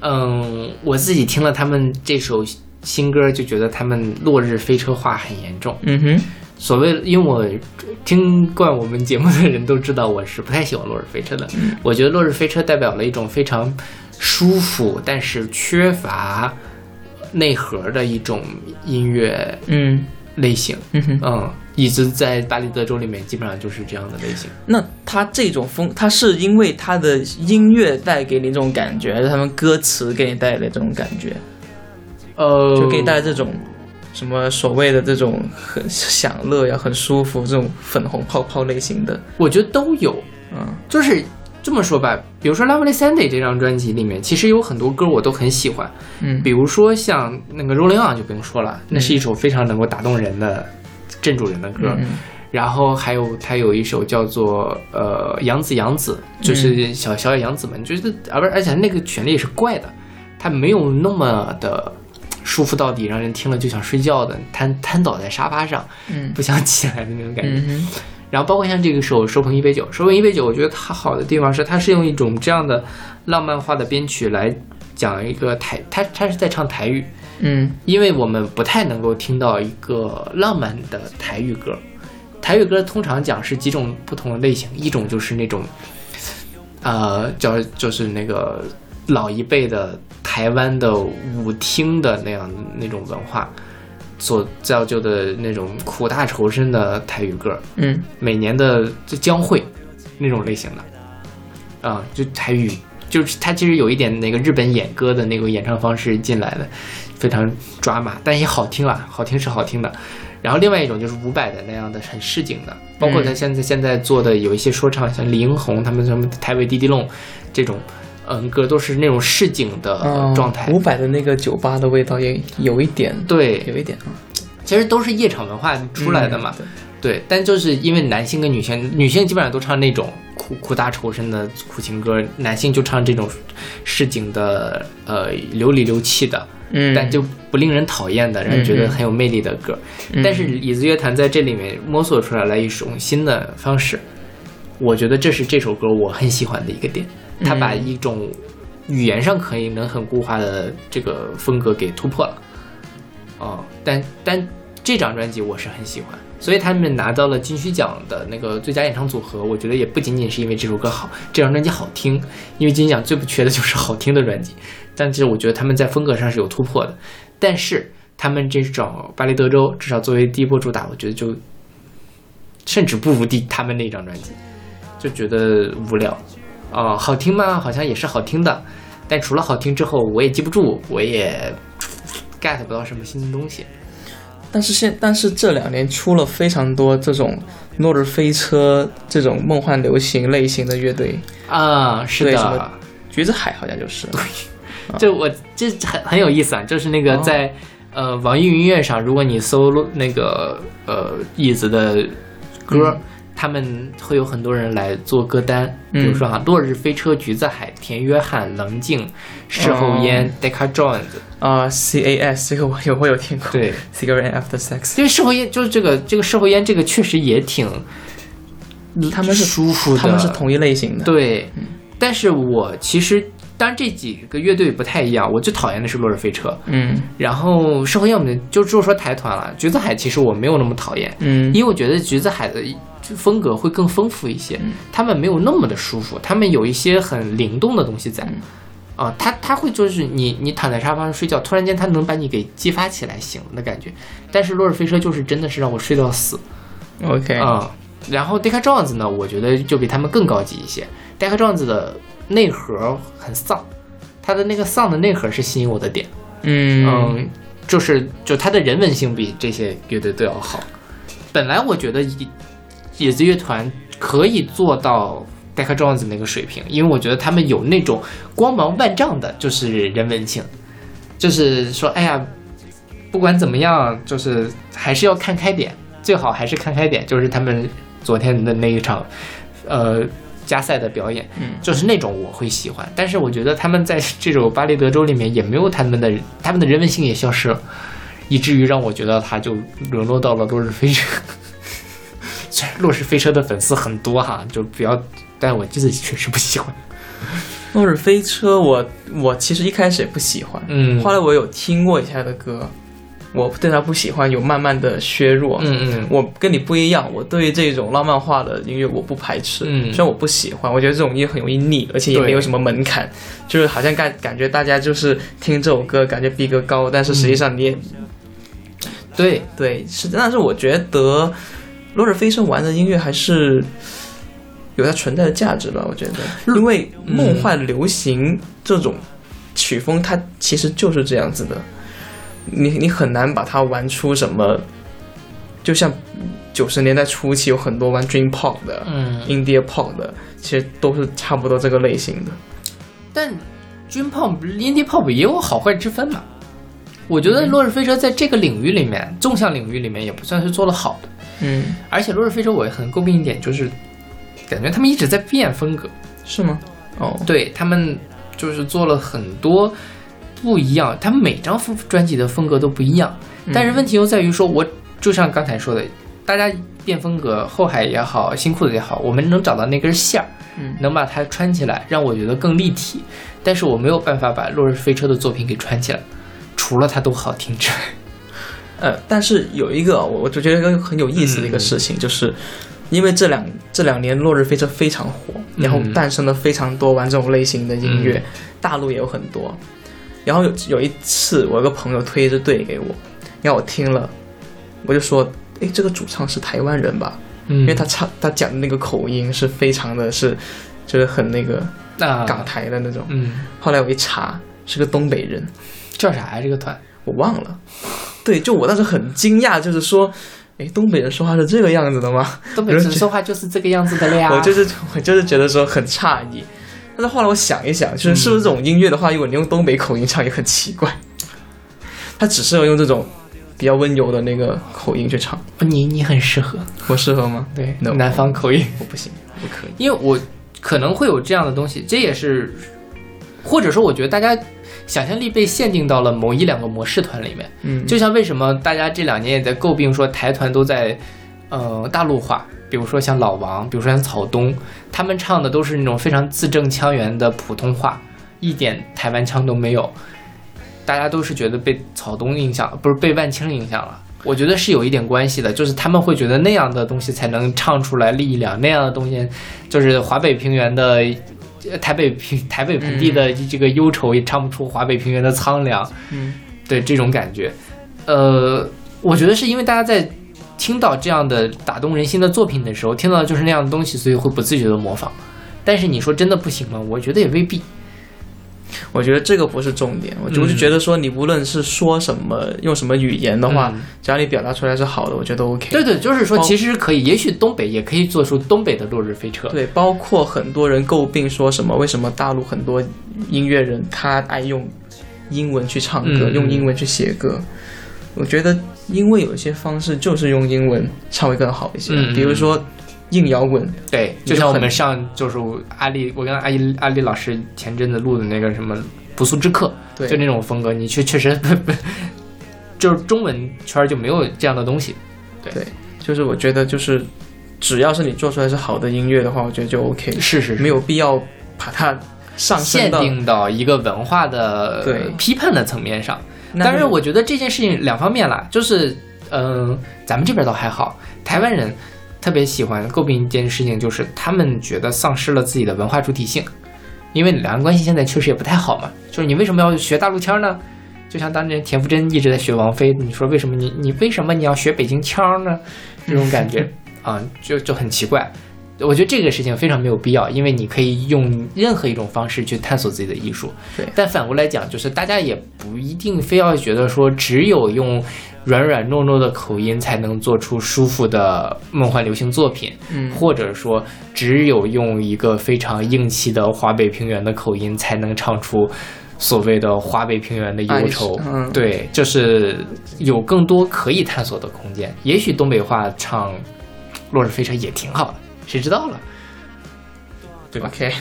嗯，我自己听了他们这首新歌，就觉得他们落日飞车化很严重。嗯哼所谓，因为我听惯我们节目的人都知道，我是不太喜欢落日飞车的。我觉得落日飞车代表了一种非常舒服，但是缺乏内核的一种音乐嗯类型。嗯哼。嗯，一直在巴黎德州里面，基本上就是这样的类型。那他这种风，他是因为他的音乐带给你这种感觉，还是他们歌词给你带来的这种感觉？呃，就给你带来这种什么所谓的这种很享乐呀、很舒服这种粉红泡泡类型的？我觉得都有。嗯就是这么说吧，比如说《Lovely Sunday》这张专辑里面，其实有很多歌我都很喜欢，嗯。比如说像那个《Rolling On》就不用说了，那是一首非常能够打动人的、镇住人的歌。嗯然后还有他有一首叫做呃杨子杨子，就是小小野洋子们，就是啊不是，而且那个旋律也是怪的，它没有那么的舒服到底，让人听了就想睡觉的，瘫瘫倒在沙发上嗯。不想起来的那种感觉。嗯然后包括像这个首《手捧一杯酒》，《手捧一杯酒》，我觉得它好的地方是，它是用一种这样的浪漫化的编曲来讲一个台，它它是在唱台语，嗯因为我们不太能够听到一个浪漫的台语歌。台语歌通常讲是几种不同的类型，一种就是那种，呃，叫就是那个老一辈的台湾的舞厅的那样那种文化所造就的那种苦大仇深的台语歌，嗯。每年的这将会那种类型的，啊、就台语，就是它其实有一点那个日本演歌的那个演唱方式进来的，非常抓马，但也好听啊，好听是好听的。然后另外一种就是伍佰的那样的很市井的，包括他现在现在做的有一些说唱，像李英宏他们什么台北滴滴弄这种，嗯，歌都是那种市井的哦状态。伍佰的那个酒吧的味道也有一点，对，有一点啊，其实都是夜场文化出来的嘛。嗯对，但就是因为男性跟女性，女性基本上都唱那种苦苦大仇深的苦情歌，男性就唱这种市井的呃流里流气的，嗯，但就不令人讨厌的，让人觉得很有魅力的歌。嗯但是椅子乐坛在这里面摸索出来了一种新的方式，我觉得这是这首歌我很喜欢的一个点，它把嗯一种语言上可以能很固化的这个风格给突破了。哦，但但这张专辑我是很喜欢，所以他们拿到了金曲奖的那个最佳演唱组合，我觉得也不仅仅是因为这首歌好，这张专辑好听，因为金曲奖最不缺的就是好听的专辑。但是我觉得他们在风格上是有突破的，但是他们这种《巴黎德州》至少作为第一波主打，我觉得就甚至不如第他们那张专辑，就觉得无聊。哦，好听吗？好像也是好听的，但除了好听之后，我也记不住，我也 get 不到什么新的东西。但是现但是这两年出了非常多这种落日飞车这种梦幻流行类型的乐队，啊，是的么，橘子海好像就是，对，就我这很很有意思啊，就是那个哦在、呃网易云音乐上，如果你搜那个呃椅子的歌。嗯他们会有很多人来做歌单，比嗯如说啊，落日飞车、橘子海、田约翰、棱镜、事后烟、Decca Jones，啊、c A S 这个我有我有听过，对，，Cigarette After Sex，因为事后烟就是这个这个事后烟这个确实也挺，他们是舒服的，他们是同一类型的，对，但是我其实当然这几个乐队不太一样，我最讨厌的是落日飞车，嗯。然后事后烟我们就就说台团了，橘子海其实我没有那么讨厌，嗯。因为我觉得橘子海的风格会更丰富一些，他们没有那么的舒服，他们有一些很灵动的东西在。啊，他他会就是你你躺在沙发上睡觉，突然间他能把你给激发起来醒的感觉，但是落日飞车就是真的是让我睡到死，，OK，啊、然后 Decca Jones 呢，我觉得就比他们更高级一些。Decca Jones 的内核很丧，他的那个丧的内核是吸引我的点。嗯嗯，就是就他的人文性比这些乐队都要好。本来我觉得椅椅子乐团可以做到 Decca Jones 那个水平，因为我觉得他们有那种光芒万丈的，就是人文性，就是说，哎呀，不管怎么样，就是还是要看开点，最好还是看开点，就是他们昨天的那一场，呃。加赛的表演，嗯就是那种我会喜欢，但是我觉得他们在 这种巴黎德州里面也没有他们的他们的人文性也消失了，以至于让我觉得他就沦落到了落日飞车。虽然落日飞车的粉丝很多哈，就不要，但我自己确实不喜欢。落日飞车我，我其实一开始也不喜欢，嗯后来我有听过一下他的歌，我对他不喜欢有慢慢的削弱，嗯嗯。我跟你不一样，我对这种浪漫化的音乐我不排斥，嗯。虽然我不喜欢，我觉得这种音乐很容易腻，而且也没有什么门槛，就是好像感感觉大家就是听这首歌感觉逼格高，但是实际上你也、对，对是，但是我觉得落日飞车玩的音乐还是有它存在的价值吧，我觉得，因为梦幻流行这种曲风它其实就是这样子的，你你很难把它玩出什么，就像九十年代初期有很多玩 Dream Pop 的、嗯，Indie Pop 的，其实都是差不多这个类型的。但 Dream Pop、Indie Pop 也有好坏之分嘛。我觉得落日飞车在这个领域里面，纵向领域里面也不算是做的好的。嗯，而且落日飞车我也很诟病一点，就是感觉他们一直在变风格。是吗？哦，对他们就是做了很多不一样，他们每张风专辑的风格都不一样。但是问题又在于说，我就像刚才说的，大家变风格，后海也好，新裤子也好，我们能找到那根线儿，嗯能把它穿起来，让我觉得更立体。但是我没有办法把落日飞车的作品给穿起来，除了它都好听之外。呃，但是有一个我我就觉得很有意思的一个事情，就是因为这两这两年落日飞车非常火，然后嗯诞生了非常多玩这种类型的音乐，嗯大陆也有很多。然后有有一次，我有个朋友推一支队给我，让我听了，我就说，哎，这个主唱是台湾人吧？嗯，因为他唱他讲的那个口音是非常的是，就是很那个港台的那种。嗯后来我一查，是个东北人，叫啥呀？这个团我忘了。对，就我当时很惊讶，就是说，哎，东北人说话是这个样子的吗？东北人说话就是这个样子的了呀。我就是 我就是觉得说很诧异。但是后来我想一想，就是是不是这种音乐的话，如果你用东北口音唱也很奇怪。他只适合用这种比较温柔的那个口音去唱，你你很适合，我适合吗？对 No 南方口音。我不行，不可以。因为我可能会有这样的东西，这也是，或者说我觉得大家想象力被限定到了某一两个模式团里面。嗯，就像为什么大家这两年也在诟病说台团都在呃大陆化，比如说像老王，比如说像草东，他们唱的都是那种非常字正腔圆的普通话，一点台湾腔都没有。大家都是觉得被草东影响，不是被万青影响了。我觉得是有一点关系的，就是他们会觉得那样的东西才能唱出来力量，那样的东西就是华北平原的。台北平台北盆地的这个忧愁也唱不出华北平原的苍凉，嗯，对这种感觉，呃，我觉得是因为大家在听到这样的打动人心的作品的时候，听到的就是那样的东西，所以会不自觉的模仿。但是你说真的不行吗？我觉得也未必。我觉得这个不是重点，我就我就嗯觉得说，你无论是说什么，用什么语言的话，嗯只要你表达出来是好的，我觉得 OK。对对，就是说其实可以，也许东北也可以做出东北的落日飞车。对，包括很多人诟病说什么，为什么大陆很多音乐人他爱用英文去唱歌，嗯用英文去写歌。我觉得，因为有一些方式就是用英文唱会更好一些，比如说硬摇滚，对，就像我们上就是阿丽，我跟阿丽阿丽老师前阵子录的那个什么不速之客，对，就那种风格，你确确实就是中文圈就没有这样的东西。对就是我觉得就是只要是你做出来是好的音乐的话，我觉得就 OK，是是没有必要把它上。限定到一个文化的对批判的层面上。那当然，我觉得这件事情两方面啦，就是嗯、咱们这边倒还好，台湾人特别喜欢诟病一件事情，就是他们觉得丧失了自己的文化主体性，因为两岸关系现在确实也不太好嘛。就是你为什么要学大陆腔呢？就像当年田馥甄一直在学王菲，你说为什么你你为什么你要学北京腔呢？这种感觉啊，就就很奇怪。我觉得这个事情非常没有必要，因为你可以用任何一种方式去探索自己的艺术。对但反过来讲，就是大家也不一定非要觉得说只有用软软糯糯的口音才能做出舒服的梦幻流行作品，嗯或者说只有用一个非常硬气的华北平原的口音才能唱出所谓的华北平原的忧愁。嗯对，就是有更多可以探索的空间。也许东北话唱落日飞车也挺好的，谁知道了，对吧？OK，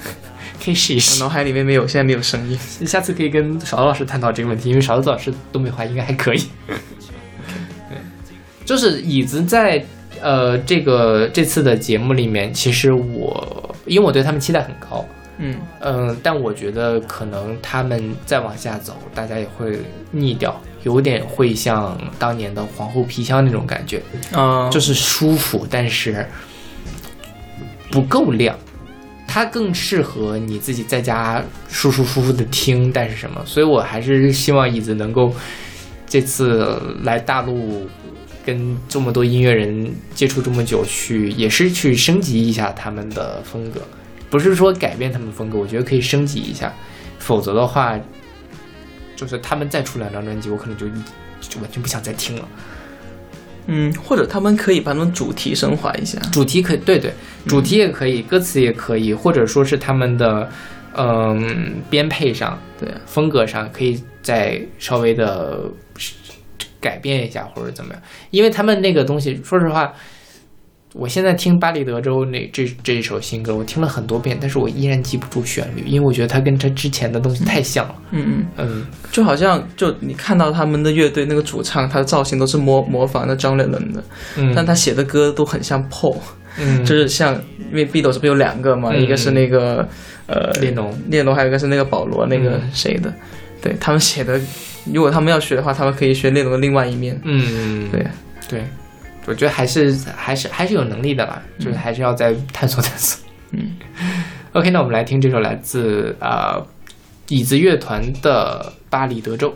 可以试一我试脑。海里面没有，现在没有声音。下次可以跟勺子老师探讨这个问题，因为勺子老师东北话应该还可以。就是椅子在呃这个这次的节目里面，其实我因为我对他们期待很高，嗯嗯、但我觉得可能他们再往下走，大家也会腻掉，有点会像当年的皇后皮箱那种感觉，啊，就是舒服，但是不够亮。它更适合你自己在家舒舒服服的听，但是什么？所以我还是希望椅子能够这次来大陆跟这么多音乐人接触这么久，去也是去升级一下他们的风格，不是说改变他们风格，我觉得可以升级一下，否则的话，就是他们再出两张专辑，我可能就就完全不想再听了。嗯，或者他们可以把那种主题升华一下。主题可以，对对，主题也可以，歌词也可以，或者说是他们的嗯编配上、对啊，风格上可以再稍微的改变一下，或者怎么样。因为他们那个东西，说实话，我现在听巴黎德州那这这一首新歌，我听了很多遍，但是我依然记不住旋律，因为我觉得它跟它之前的东西太像了。嗯嗯，嗯，就好像就你看到他们的乐队那个主唱，他的造型都是模模仿那张磊伦的，嗯。但他写的歌都很像 Paul，、嗯。就是像因为 Beatles 不有两个嘛，嗯。一个是那个呃列侬。列侬，还有一个是那个保罗那个嗯。谁的，对他们写的，如果他们要学的话，他们可以学列侬的另外一面。嗯，对，对，我觉得还是还是还是有能力的吧，就是还是要再探索探索。嗯 OK，那我们来听这首来自呃椅子乐团的《巴黎德州》。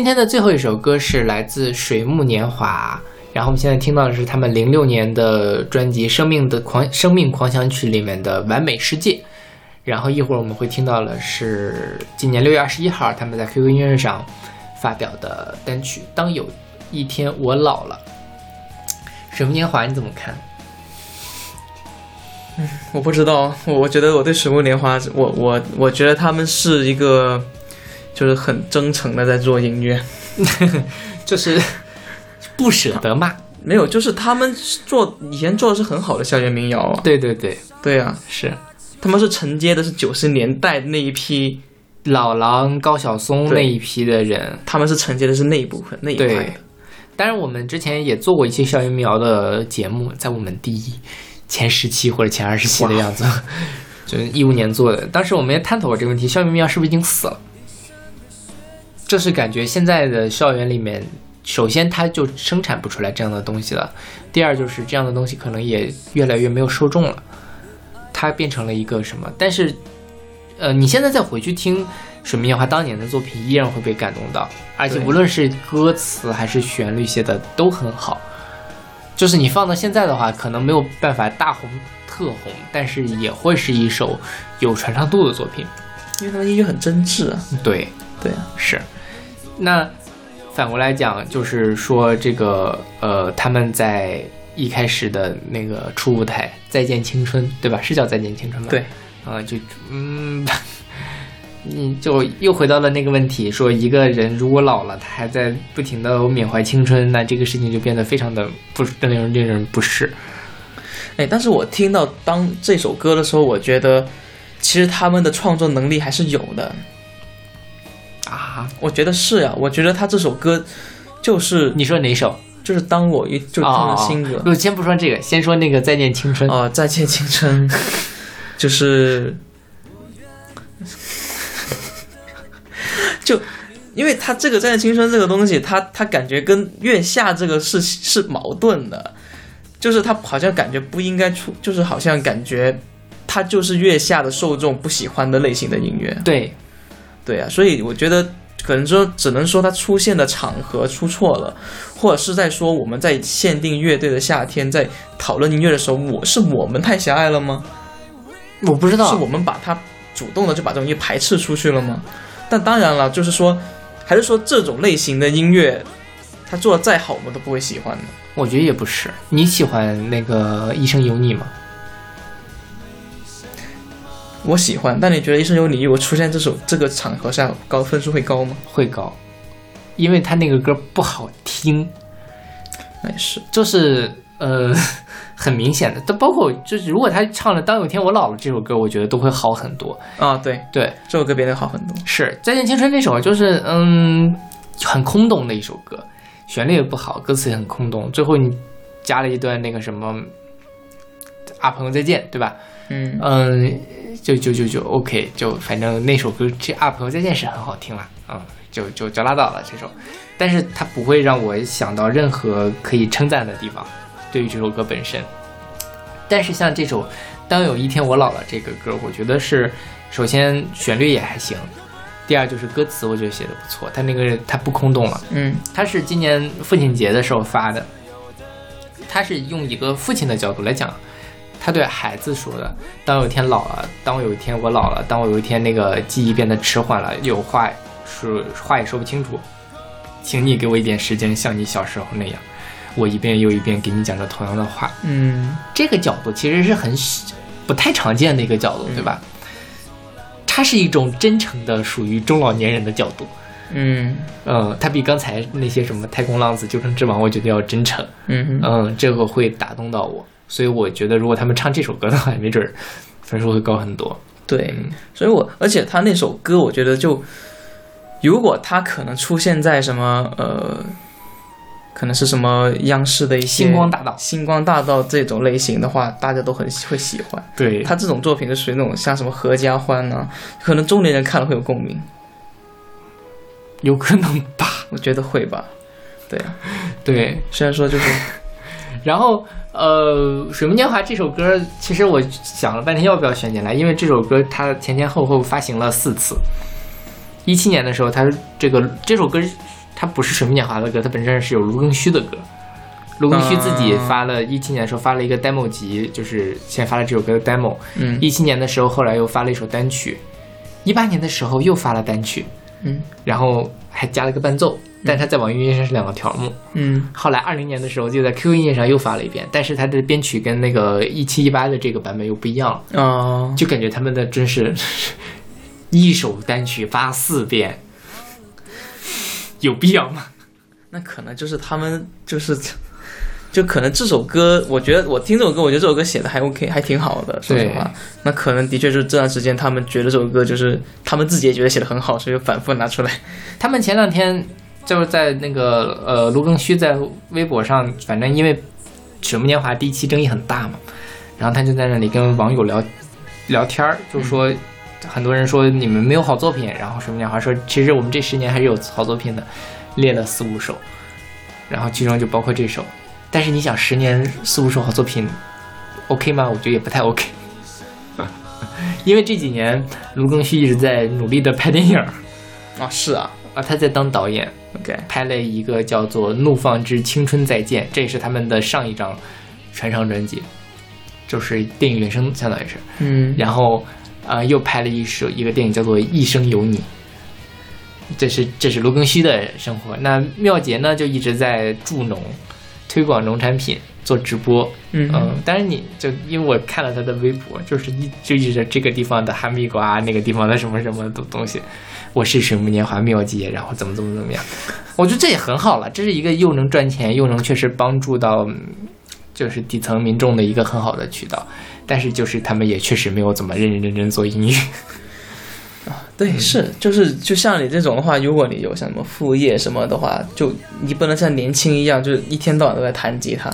今天的最后一首歌是来自水木年华，然后我们现在听到的是他们零六年的专辑《生命的狂生命狂想曲》里面的《完美世界》，然后一会儿我们会听到的是今年六月二十一号他们在 QQ 音乐上发表的单曲《当有一天我老了》。水木年华你怎么看？嗯我不知道，我我觉得我对水木年华，我我我觉得他们是一个，就是很真诚的在做音乐，就是不舍得骂。没有，就是他们做以前做的是很好的校园民谣啊，对对对，对啊，是他们是承接的是九十年代那一批，老狼、高晓松那一批的人。他们是承接的是那一部分那一块对的，，当然我们之前也做过一期校园民谣的节目，在我们第一前十期或者前二十期的样子，就是一五年做的。当时我们也探讨过这个问题：校园民谣是不是已经死了？这是感觉现在的校园里面，首先它就生产不出来这样的东西了；第二就是这样的东西可能也越来越没有受众了，它变成了一个什么？但是，呃，你现在再回去听水木年华当年的作品，依然会被感动到，而且无论是歌词还是旋律写的都很好。就是你放到现在的话，可能没有办法大红特红，但是也会是一首有传唱度的作品。因为他们音乐很真挚啊，对，对啊，是。那反过来讲，就是说这个呃，他们在一开始的那个初舞台《再见青春》，对吧？是叫《再见青春》吧？对，啊、就嗯，你就又回到了那个问题，说一个人如果老了，他还在不停的缅怀青春，那这个事情就变得非常的不令人令人不适。哎，但是我听到当这首歌的时候，我觉得其实他们的创作能力还是有的，啊，我觉得是呀、我觉得他这首歌就是你说哪首？就是当我一就是他的新歌不，先不说这个，先说那个《再见青春》啊、再见青春，就是，就因为他这个再见青春这个东西，他他感觉跟月下这个是是矛盾的，就是他好像感觉不应该出，就是好像感觉他就是月下的受众不喜欢的类型的音乐，对，对啊，所以我觉得可能说只能说它出现的场合出错了，或者是在说我们在限定乐队的夏天在讨论音乐的时候，我是我们太狭隘了吗？我不知道，是我们把它主动的就把这种音乐排斥出去了吗？但当然了，就是说，还是说这种类型的音乐，它做的再好，我们都不会喜欢的。我觉得也不是。你喜欢那个《一生有你》吗？我喜欢，但你觉得《一生有你》如果出现这首这个场合下，高分数会高吗？会高，因为他那个歌不好听，那也是，就是呃 很明显的。都包括就是如果他唱了《当有一天我老了》这首歌，我觉得都会好很多。啊，对，对，这首歌变得好很多。是《再见青春》那首，就是嗯很空洞的一首歌，旋律也不好，歌词也很空洞。最后你加了一段那个什么啊朋友再见，对吧？嗯，嗯，就就就就 OK，就反正那首歌这啊朋友再见是很好听了，嗯，就就就拉倒了这首，但是它不会让我想到任何可以称赞的地方，对于这首歌本身。但是像这首《当有一天我老了》这个歌，我觉得是首先旋律也还行，第二就是歌词我觉得写的不错，它那个它不空洞了。嗯他是今年父亲节的时候发的，他是用一个父亲的角度来讲，他对孩子说的：当有一天老了，当我有一天我老了，当我有一天那个记忆变得迟缓了，有话说话也说不清楚，请你给我一点时间，像你小时候那样，我一遍又一遍给你讲着同样的话。嗯，这个角度其实是很不太常见的一个角度，对吧？它是一种真诚的，属于中老年人的角度。嗯嗯，它比刚才那些什么太空浪子、救生之王，我觉得要真诚。嗯嗯，这个会打动到我，所以我觉得如果他们唱这首歌的话，没准儿分数会高很多。对，所以我而且他那首歌，我觉得就如果他可能出现在什么呃，可能是什么央视的一些星光大道星光大道这种类型的话，大家都很会喜欢。对他这种作品就属于那种像什么合家欢呢、可能中年人看了会有共鸣，有可能吧？我觉得会吧。对啊，对，虽然说就是 然后呃，《水木年华》这首歌，其实我想了半天要不要选进来，因为这首歌它前前后后发行了四次。一七年的时候，它这个这首歌它不是水木年华的歌，它本身是有卢庚戌的歌。卢庚戌自己发了，一七年的时候发了一个 demo 集，就是先发了这首歌的 demo。嗯一七年的时候，后来又发了一首单曲，一八年的时候又发了单曲，嗯然后还加了个伴奏，但是它在网易云音乐上是两个条目。嗯后来二零年的时候，就在 QQ 音乐上又发了一遍，但是它的编曲跟那个一七一八的这个版本又不一样了，哦，就感觉他们的真是一首单曲发四遍，有必要吗？那可能就是他们就是。就可能这首歌，我觉得我听这首歌，我觉得这首歌写的还 OK，还挺好的。说实话，那可能的确就是这段时间他们觉得这首歌就是他们自己也觉得写的很好，所以就反复拿出来。他们前两天就是在那个呃卢庚戌在微博上，反正因为《水木年华》第一期争议很大嘛，然后他就在那里跟网友聊聊天儿，就说很多人说你们没有好作品，然后水木年华说其实我们这十年还是有好作品的，列了四五首，然后其中就包括这首。但是你想，十年四五首好作品，OK 吗？我觉得也不太 OK，因为这几年卢庚戌一直在努力的拍电影。儿啊，是啊。啊，他在当导演，，OK，拍了一个叫做《怒放之青春再见》，这也是他们的上一张传唱专辑，就是电影原声，相当于是。嗯。然后，呃，又拍了一首一个电影叫做《一生有你》，这是这是卢庚戌的生活。那妙杰呢，就一直在助农，推广农产品，做直播。嗯。嗯，当然你就因为我看了他的微博，就是一就一直这个地方的哈密瓜，那个地方的什么什么的东西，我是水木年华妙姐，然后怎么怎么怎么样，我觉得这也很好了，这是一个又能赚钱又能确实帮助到嗯就是底层民众的一个很好的渠道，但是就是他们也确实没有怎么认认真真做音乐，对，是就是就像你这种的话，如果你有像什么副业什么的话，就你不能像年轻一样，就是一天到晚都在弹吉他。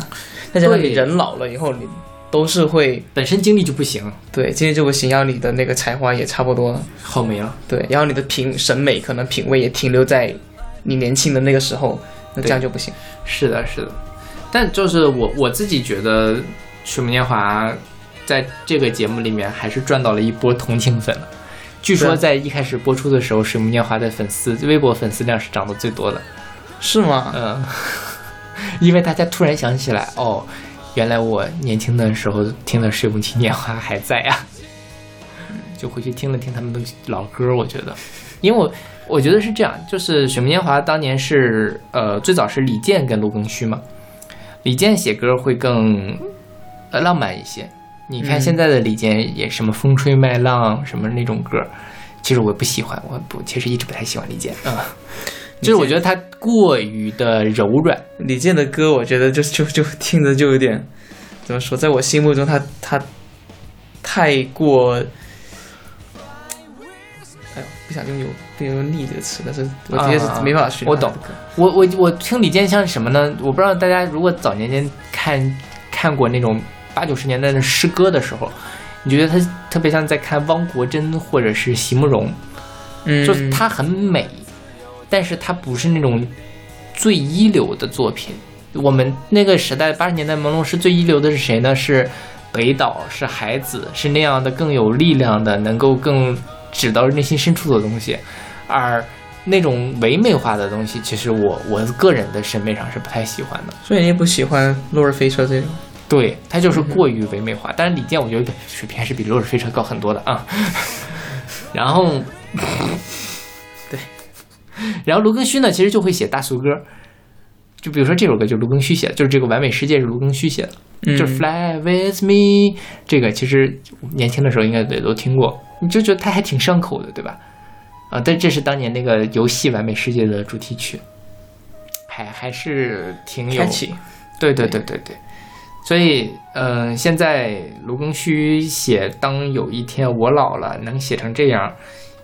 再加上你人老了以后，你都是会本身精力就不行，对精力就不行，然后你的那个才华也差不多，耗没了。对，然后你的品审美可能品味也停留在你年轻的那个时候，那这样就不行。是的，是的，但就是我我自己觉得《水木年华》在这个节目里面还是赚到了一波同情粉了。据说在一开始播出的时候，《水木年华》的粉丝微博粉丝量是涨得最多的。是吗？嗯，因为大家突然想起来，哦，原来我年轻的时候听的《水木年华》还在啊，就回去听了听他们的老歌，我觉得，因为我我觉得是这样，就是《水木年华》当年是呃最早是李健跟陆庚戌嘛，李健写歌会更呃浪漫一些。你看嗯现在的李健也什么风吹麦浪什么那种歌，其实我不喜欢，我不其实一直不太喜欢李健啊。就是我觉得他过于的柔软，李健的歌，我觉得就就就听着就有点怎么说，在我心目中他他太过，哎呦，不想用有不想用腻这个词，但是我直接是啊没办法学。我懂。我我我听李健像什么呢？我不知道大家如果早年间看看过那种八九十年代的诗歌的时候，你觉得他特别像在看汪国真或者是席慕容，嗯，就是它很美，但是它不是那种最一流的作品。我们那个时代八十年代朦胧诗最一流的是谁呢？是北岛，是海子，是那样的更有力量的，能够更指到内心深处的东西。而那种唯美化的东西，其实我我个人的审美上是不太喜欢的。所以你也不喜欢落日飞车这种。对，它就是过于唯美化。但是李健，我觉得水平还是比《落日飞车》高很多的啊。然后，对，然后卢庚戌呢，其实就会写大俗歌，就比如说这首歌就是卢庚戌写的，就是这个《完美世界》是卢庚戌写的，嗯就是 Fly with me 这个，其实年轻的时候应该也都听过，你就觉得他还挺上口的，对吧？啊，但这是当年那个游戏《完美世界》的主题曲，还还是挺有对对对对对，所以，嗯、现在卢庚戌写“当有一天我老了，能写成这样，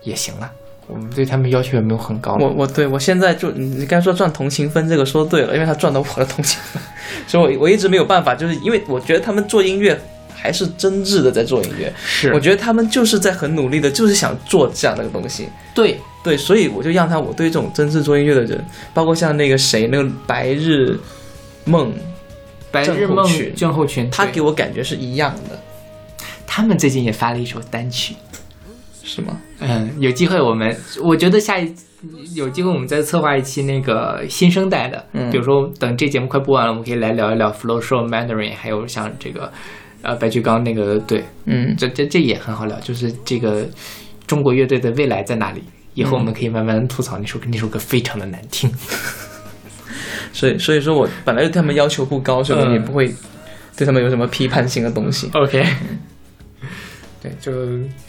也行了。我们对他们要求也没有很高。我我对我现在就你你刚才说赚同情分这个说对了，因为他赚到我的同情分，所以我我一直没有办法，就是因为我觉得他们做音乐还是真挚的在做音乐，是我觉得他们就是在很努力的，就是想做这样的东西。对对，所以我就让他，我对这种真挚做音乐的人，包括像那个谁，那个白日梦，白日梦症候群他给我感觉是一样的，他们最近也发了一首单曲。是吗？嗯，有机会我们，我觉得下一有机会我们再策划一期那个新生代的，嗯比如说等这节目快播完了，我们可以来聊一聊 Flow Show Mandarin，还有像这个呃白举纲那个对，嗯，这这这也很好聊，就是这个中国乐队的未来在哪里？以后我们可以慢慢吐槽那首歌，那首歌非常的难听。所以所以说我本来对他们要求不高，所以也不会对他们有什么批判性的东西。OK，对，就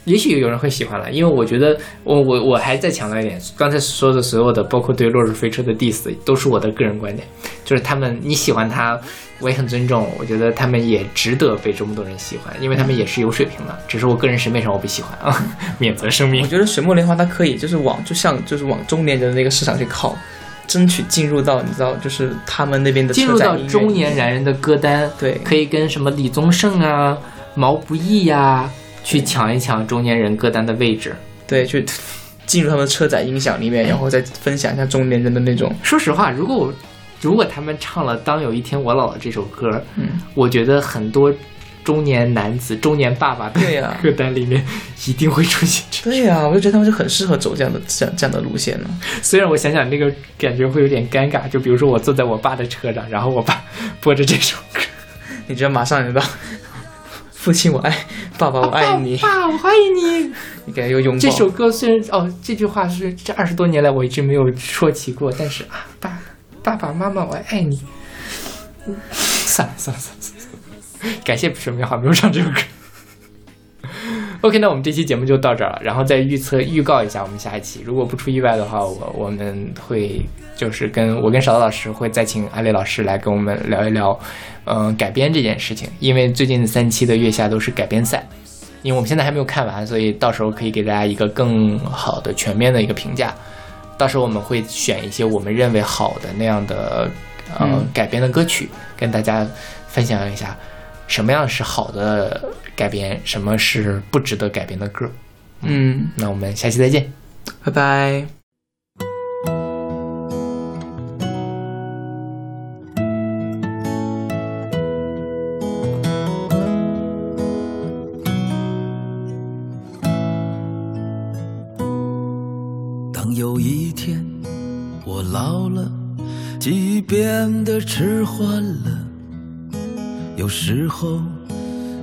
也许有人会喜欢了，因为我觉得我我我还再强调一点，刚才说的所有的，包括对落日飞车的 diss，都是我的个人观点，就是他们你喜欢他，我也很尊重，我觉得他们也值得被这么多人喜欢，因为他们也是有水平的，只是我个人审美上我不喜欢啊，免责声明我。觉得水木莲花它可以就是往就像就是往中年人的那个市场去靠，争取进入到你知道就是他们那边的进入到中年男人的歌单，对。可以跟什么李宗盛啊、毛不易呀、去抢一抢中年人歌单的位置。对去进入他们的车载音响里面，然后再分享一下中年人的那种。说实话，如果我如果他们唱了《当有一天我老了》这首歌，嗯，我觉得很多中年男子、中年爸爸的 歌单里面一定会出现这。对呀、我就觉得他们就很适合走这样的这样这样的路线呢。虽然我想想那个感觉会有点尴尬，就比如说我坐在我爸的车上，然后我爸 播着这首歌，你觉得马上就到，父亲我爱，爸爸我爱你，爸，我爱你。你给他一个拥抱。这首歌虽然哦，这句话是这二十多年来我一直没有说起过，但是啊，爸，爸爸妈妈，我爱你。算了算了算了，感谢水明好没有唱这首歌。OK，那我们这期节目就到这儿了，然后再预测预告一下我们下一期，如果不出意外的话，我我们会就是跟我跟勺子老师会再请阿雷老师来跟我们聊一聊，嗯、改编这件事情，因为最近三期的月下都是改编赛，因为我们现在还没有看完，所以到时候可以给大家一个更好的、全面的一个评价。到时候我们会选一些我们认为好的那样的呃、嗯改编的歌曲，跟大家分享一下什么样是好的改编，什么是不值得改编的歌。嗯，那我们下期再见。拜拜。当有一天我老了，记忆变得迟缓了，有时候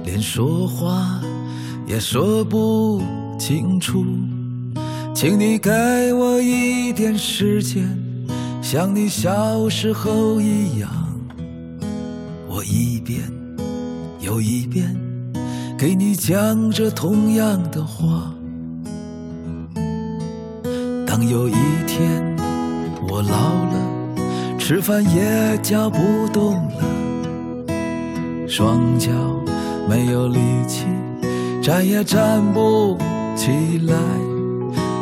连说话也说不清楚，请你给我一点时间，像你小时候一样，我一遍又一遍给你讲着同样的话。当有一天我老了，吃饭也嚼不动了，双脚没有力气，站也站不起来，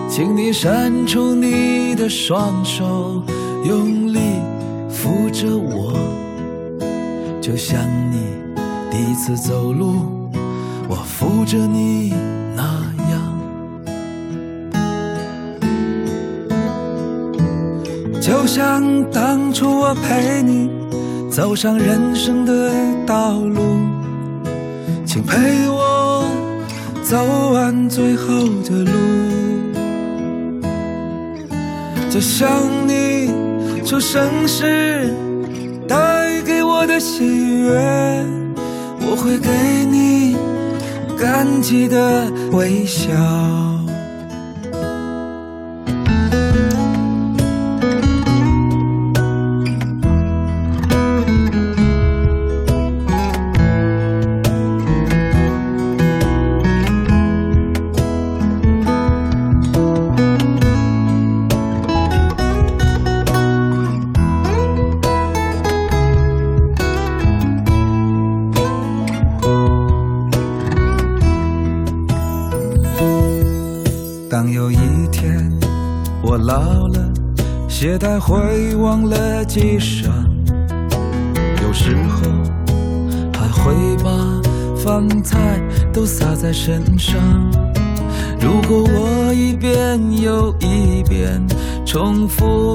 请你伸出你的双手，用力扶着我，就像你第一次走路，我扶着你那样。就像当初我陪你走上人生的道路，请陪我走完最后的路。就像你出生时带给我的喜悦，我会给你感激的微笑。重复。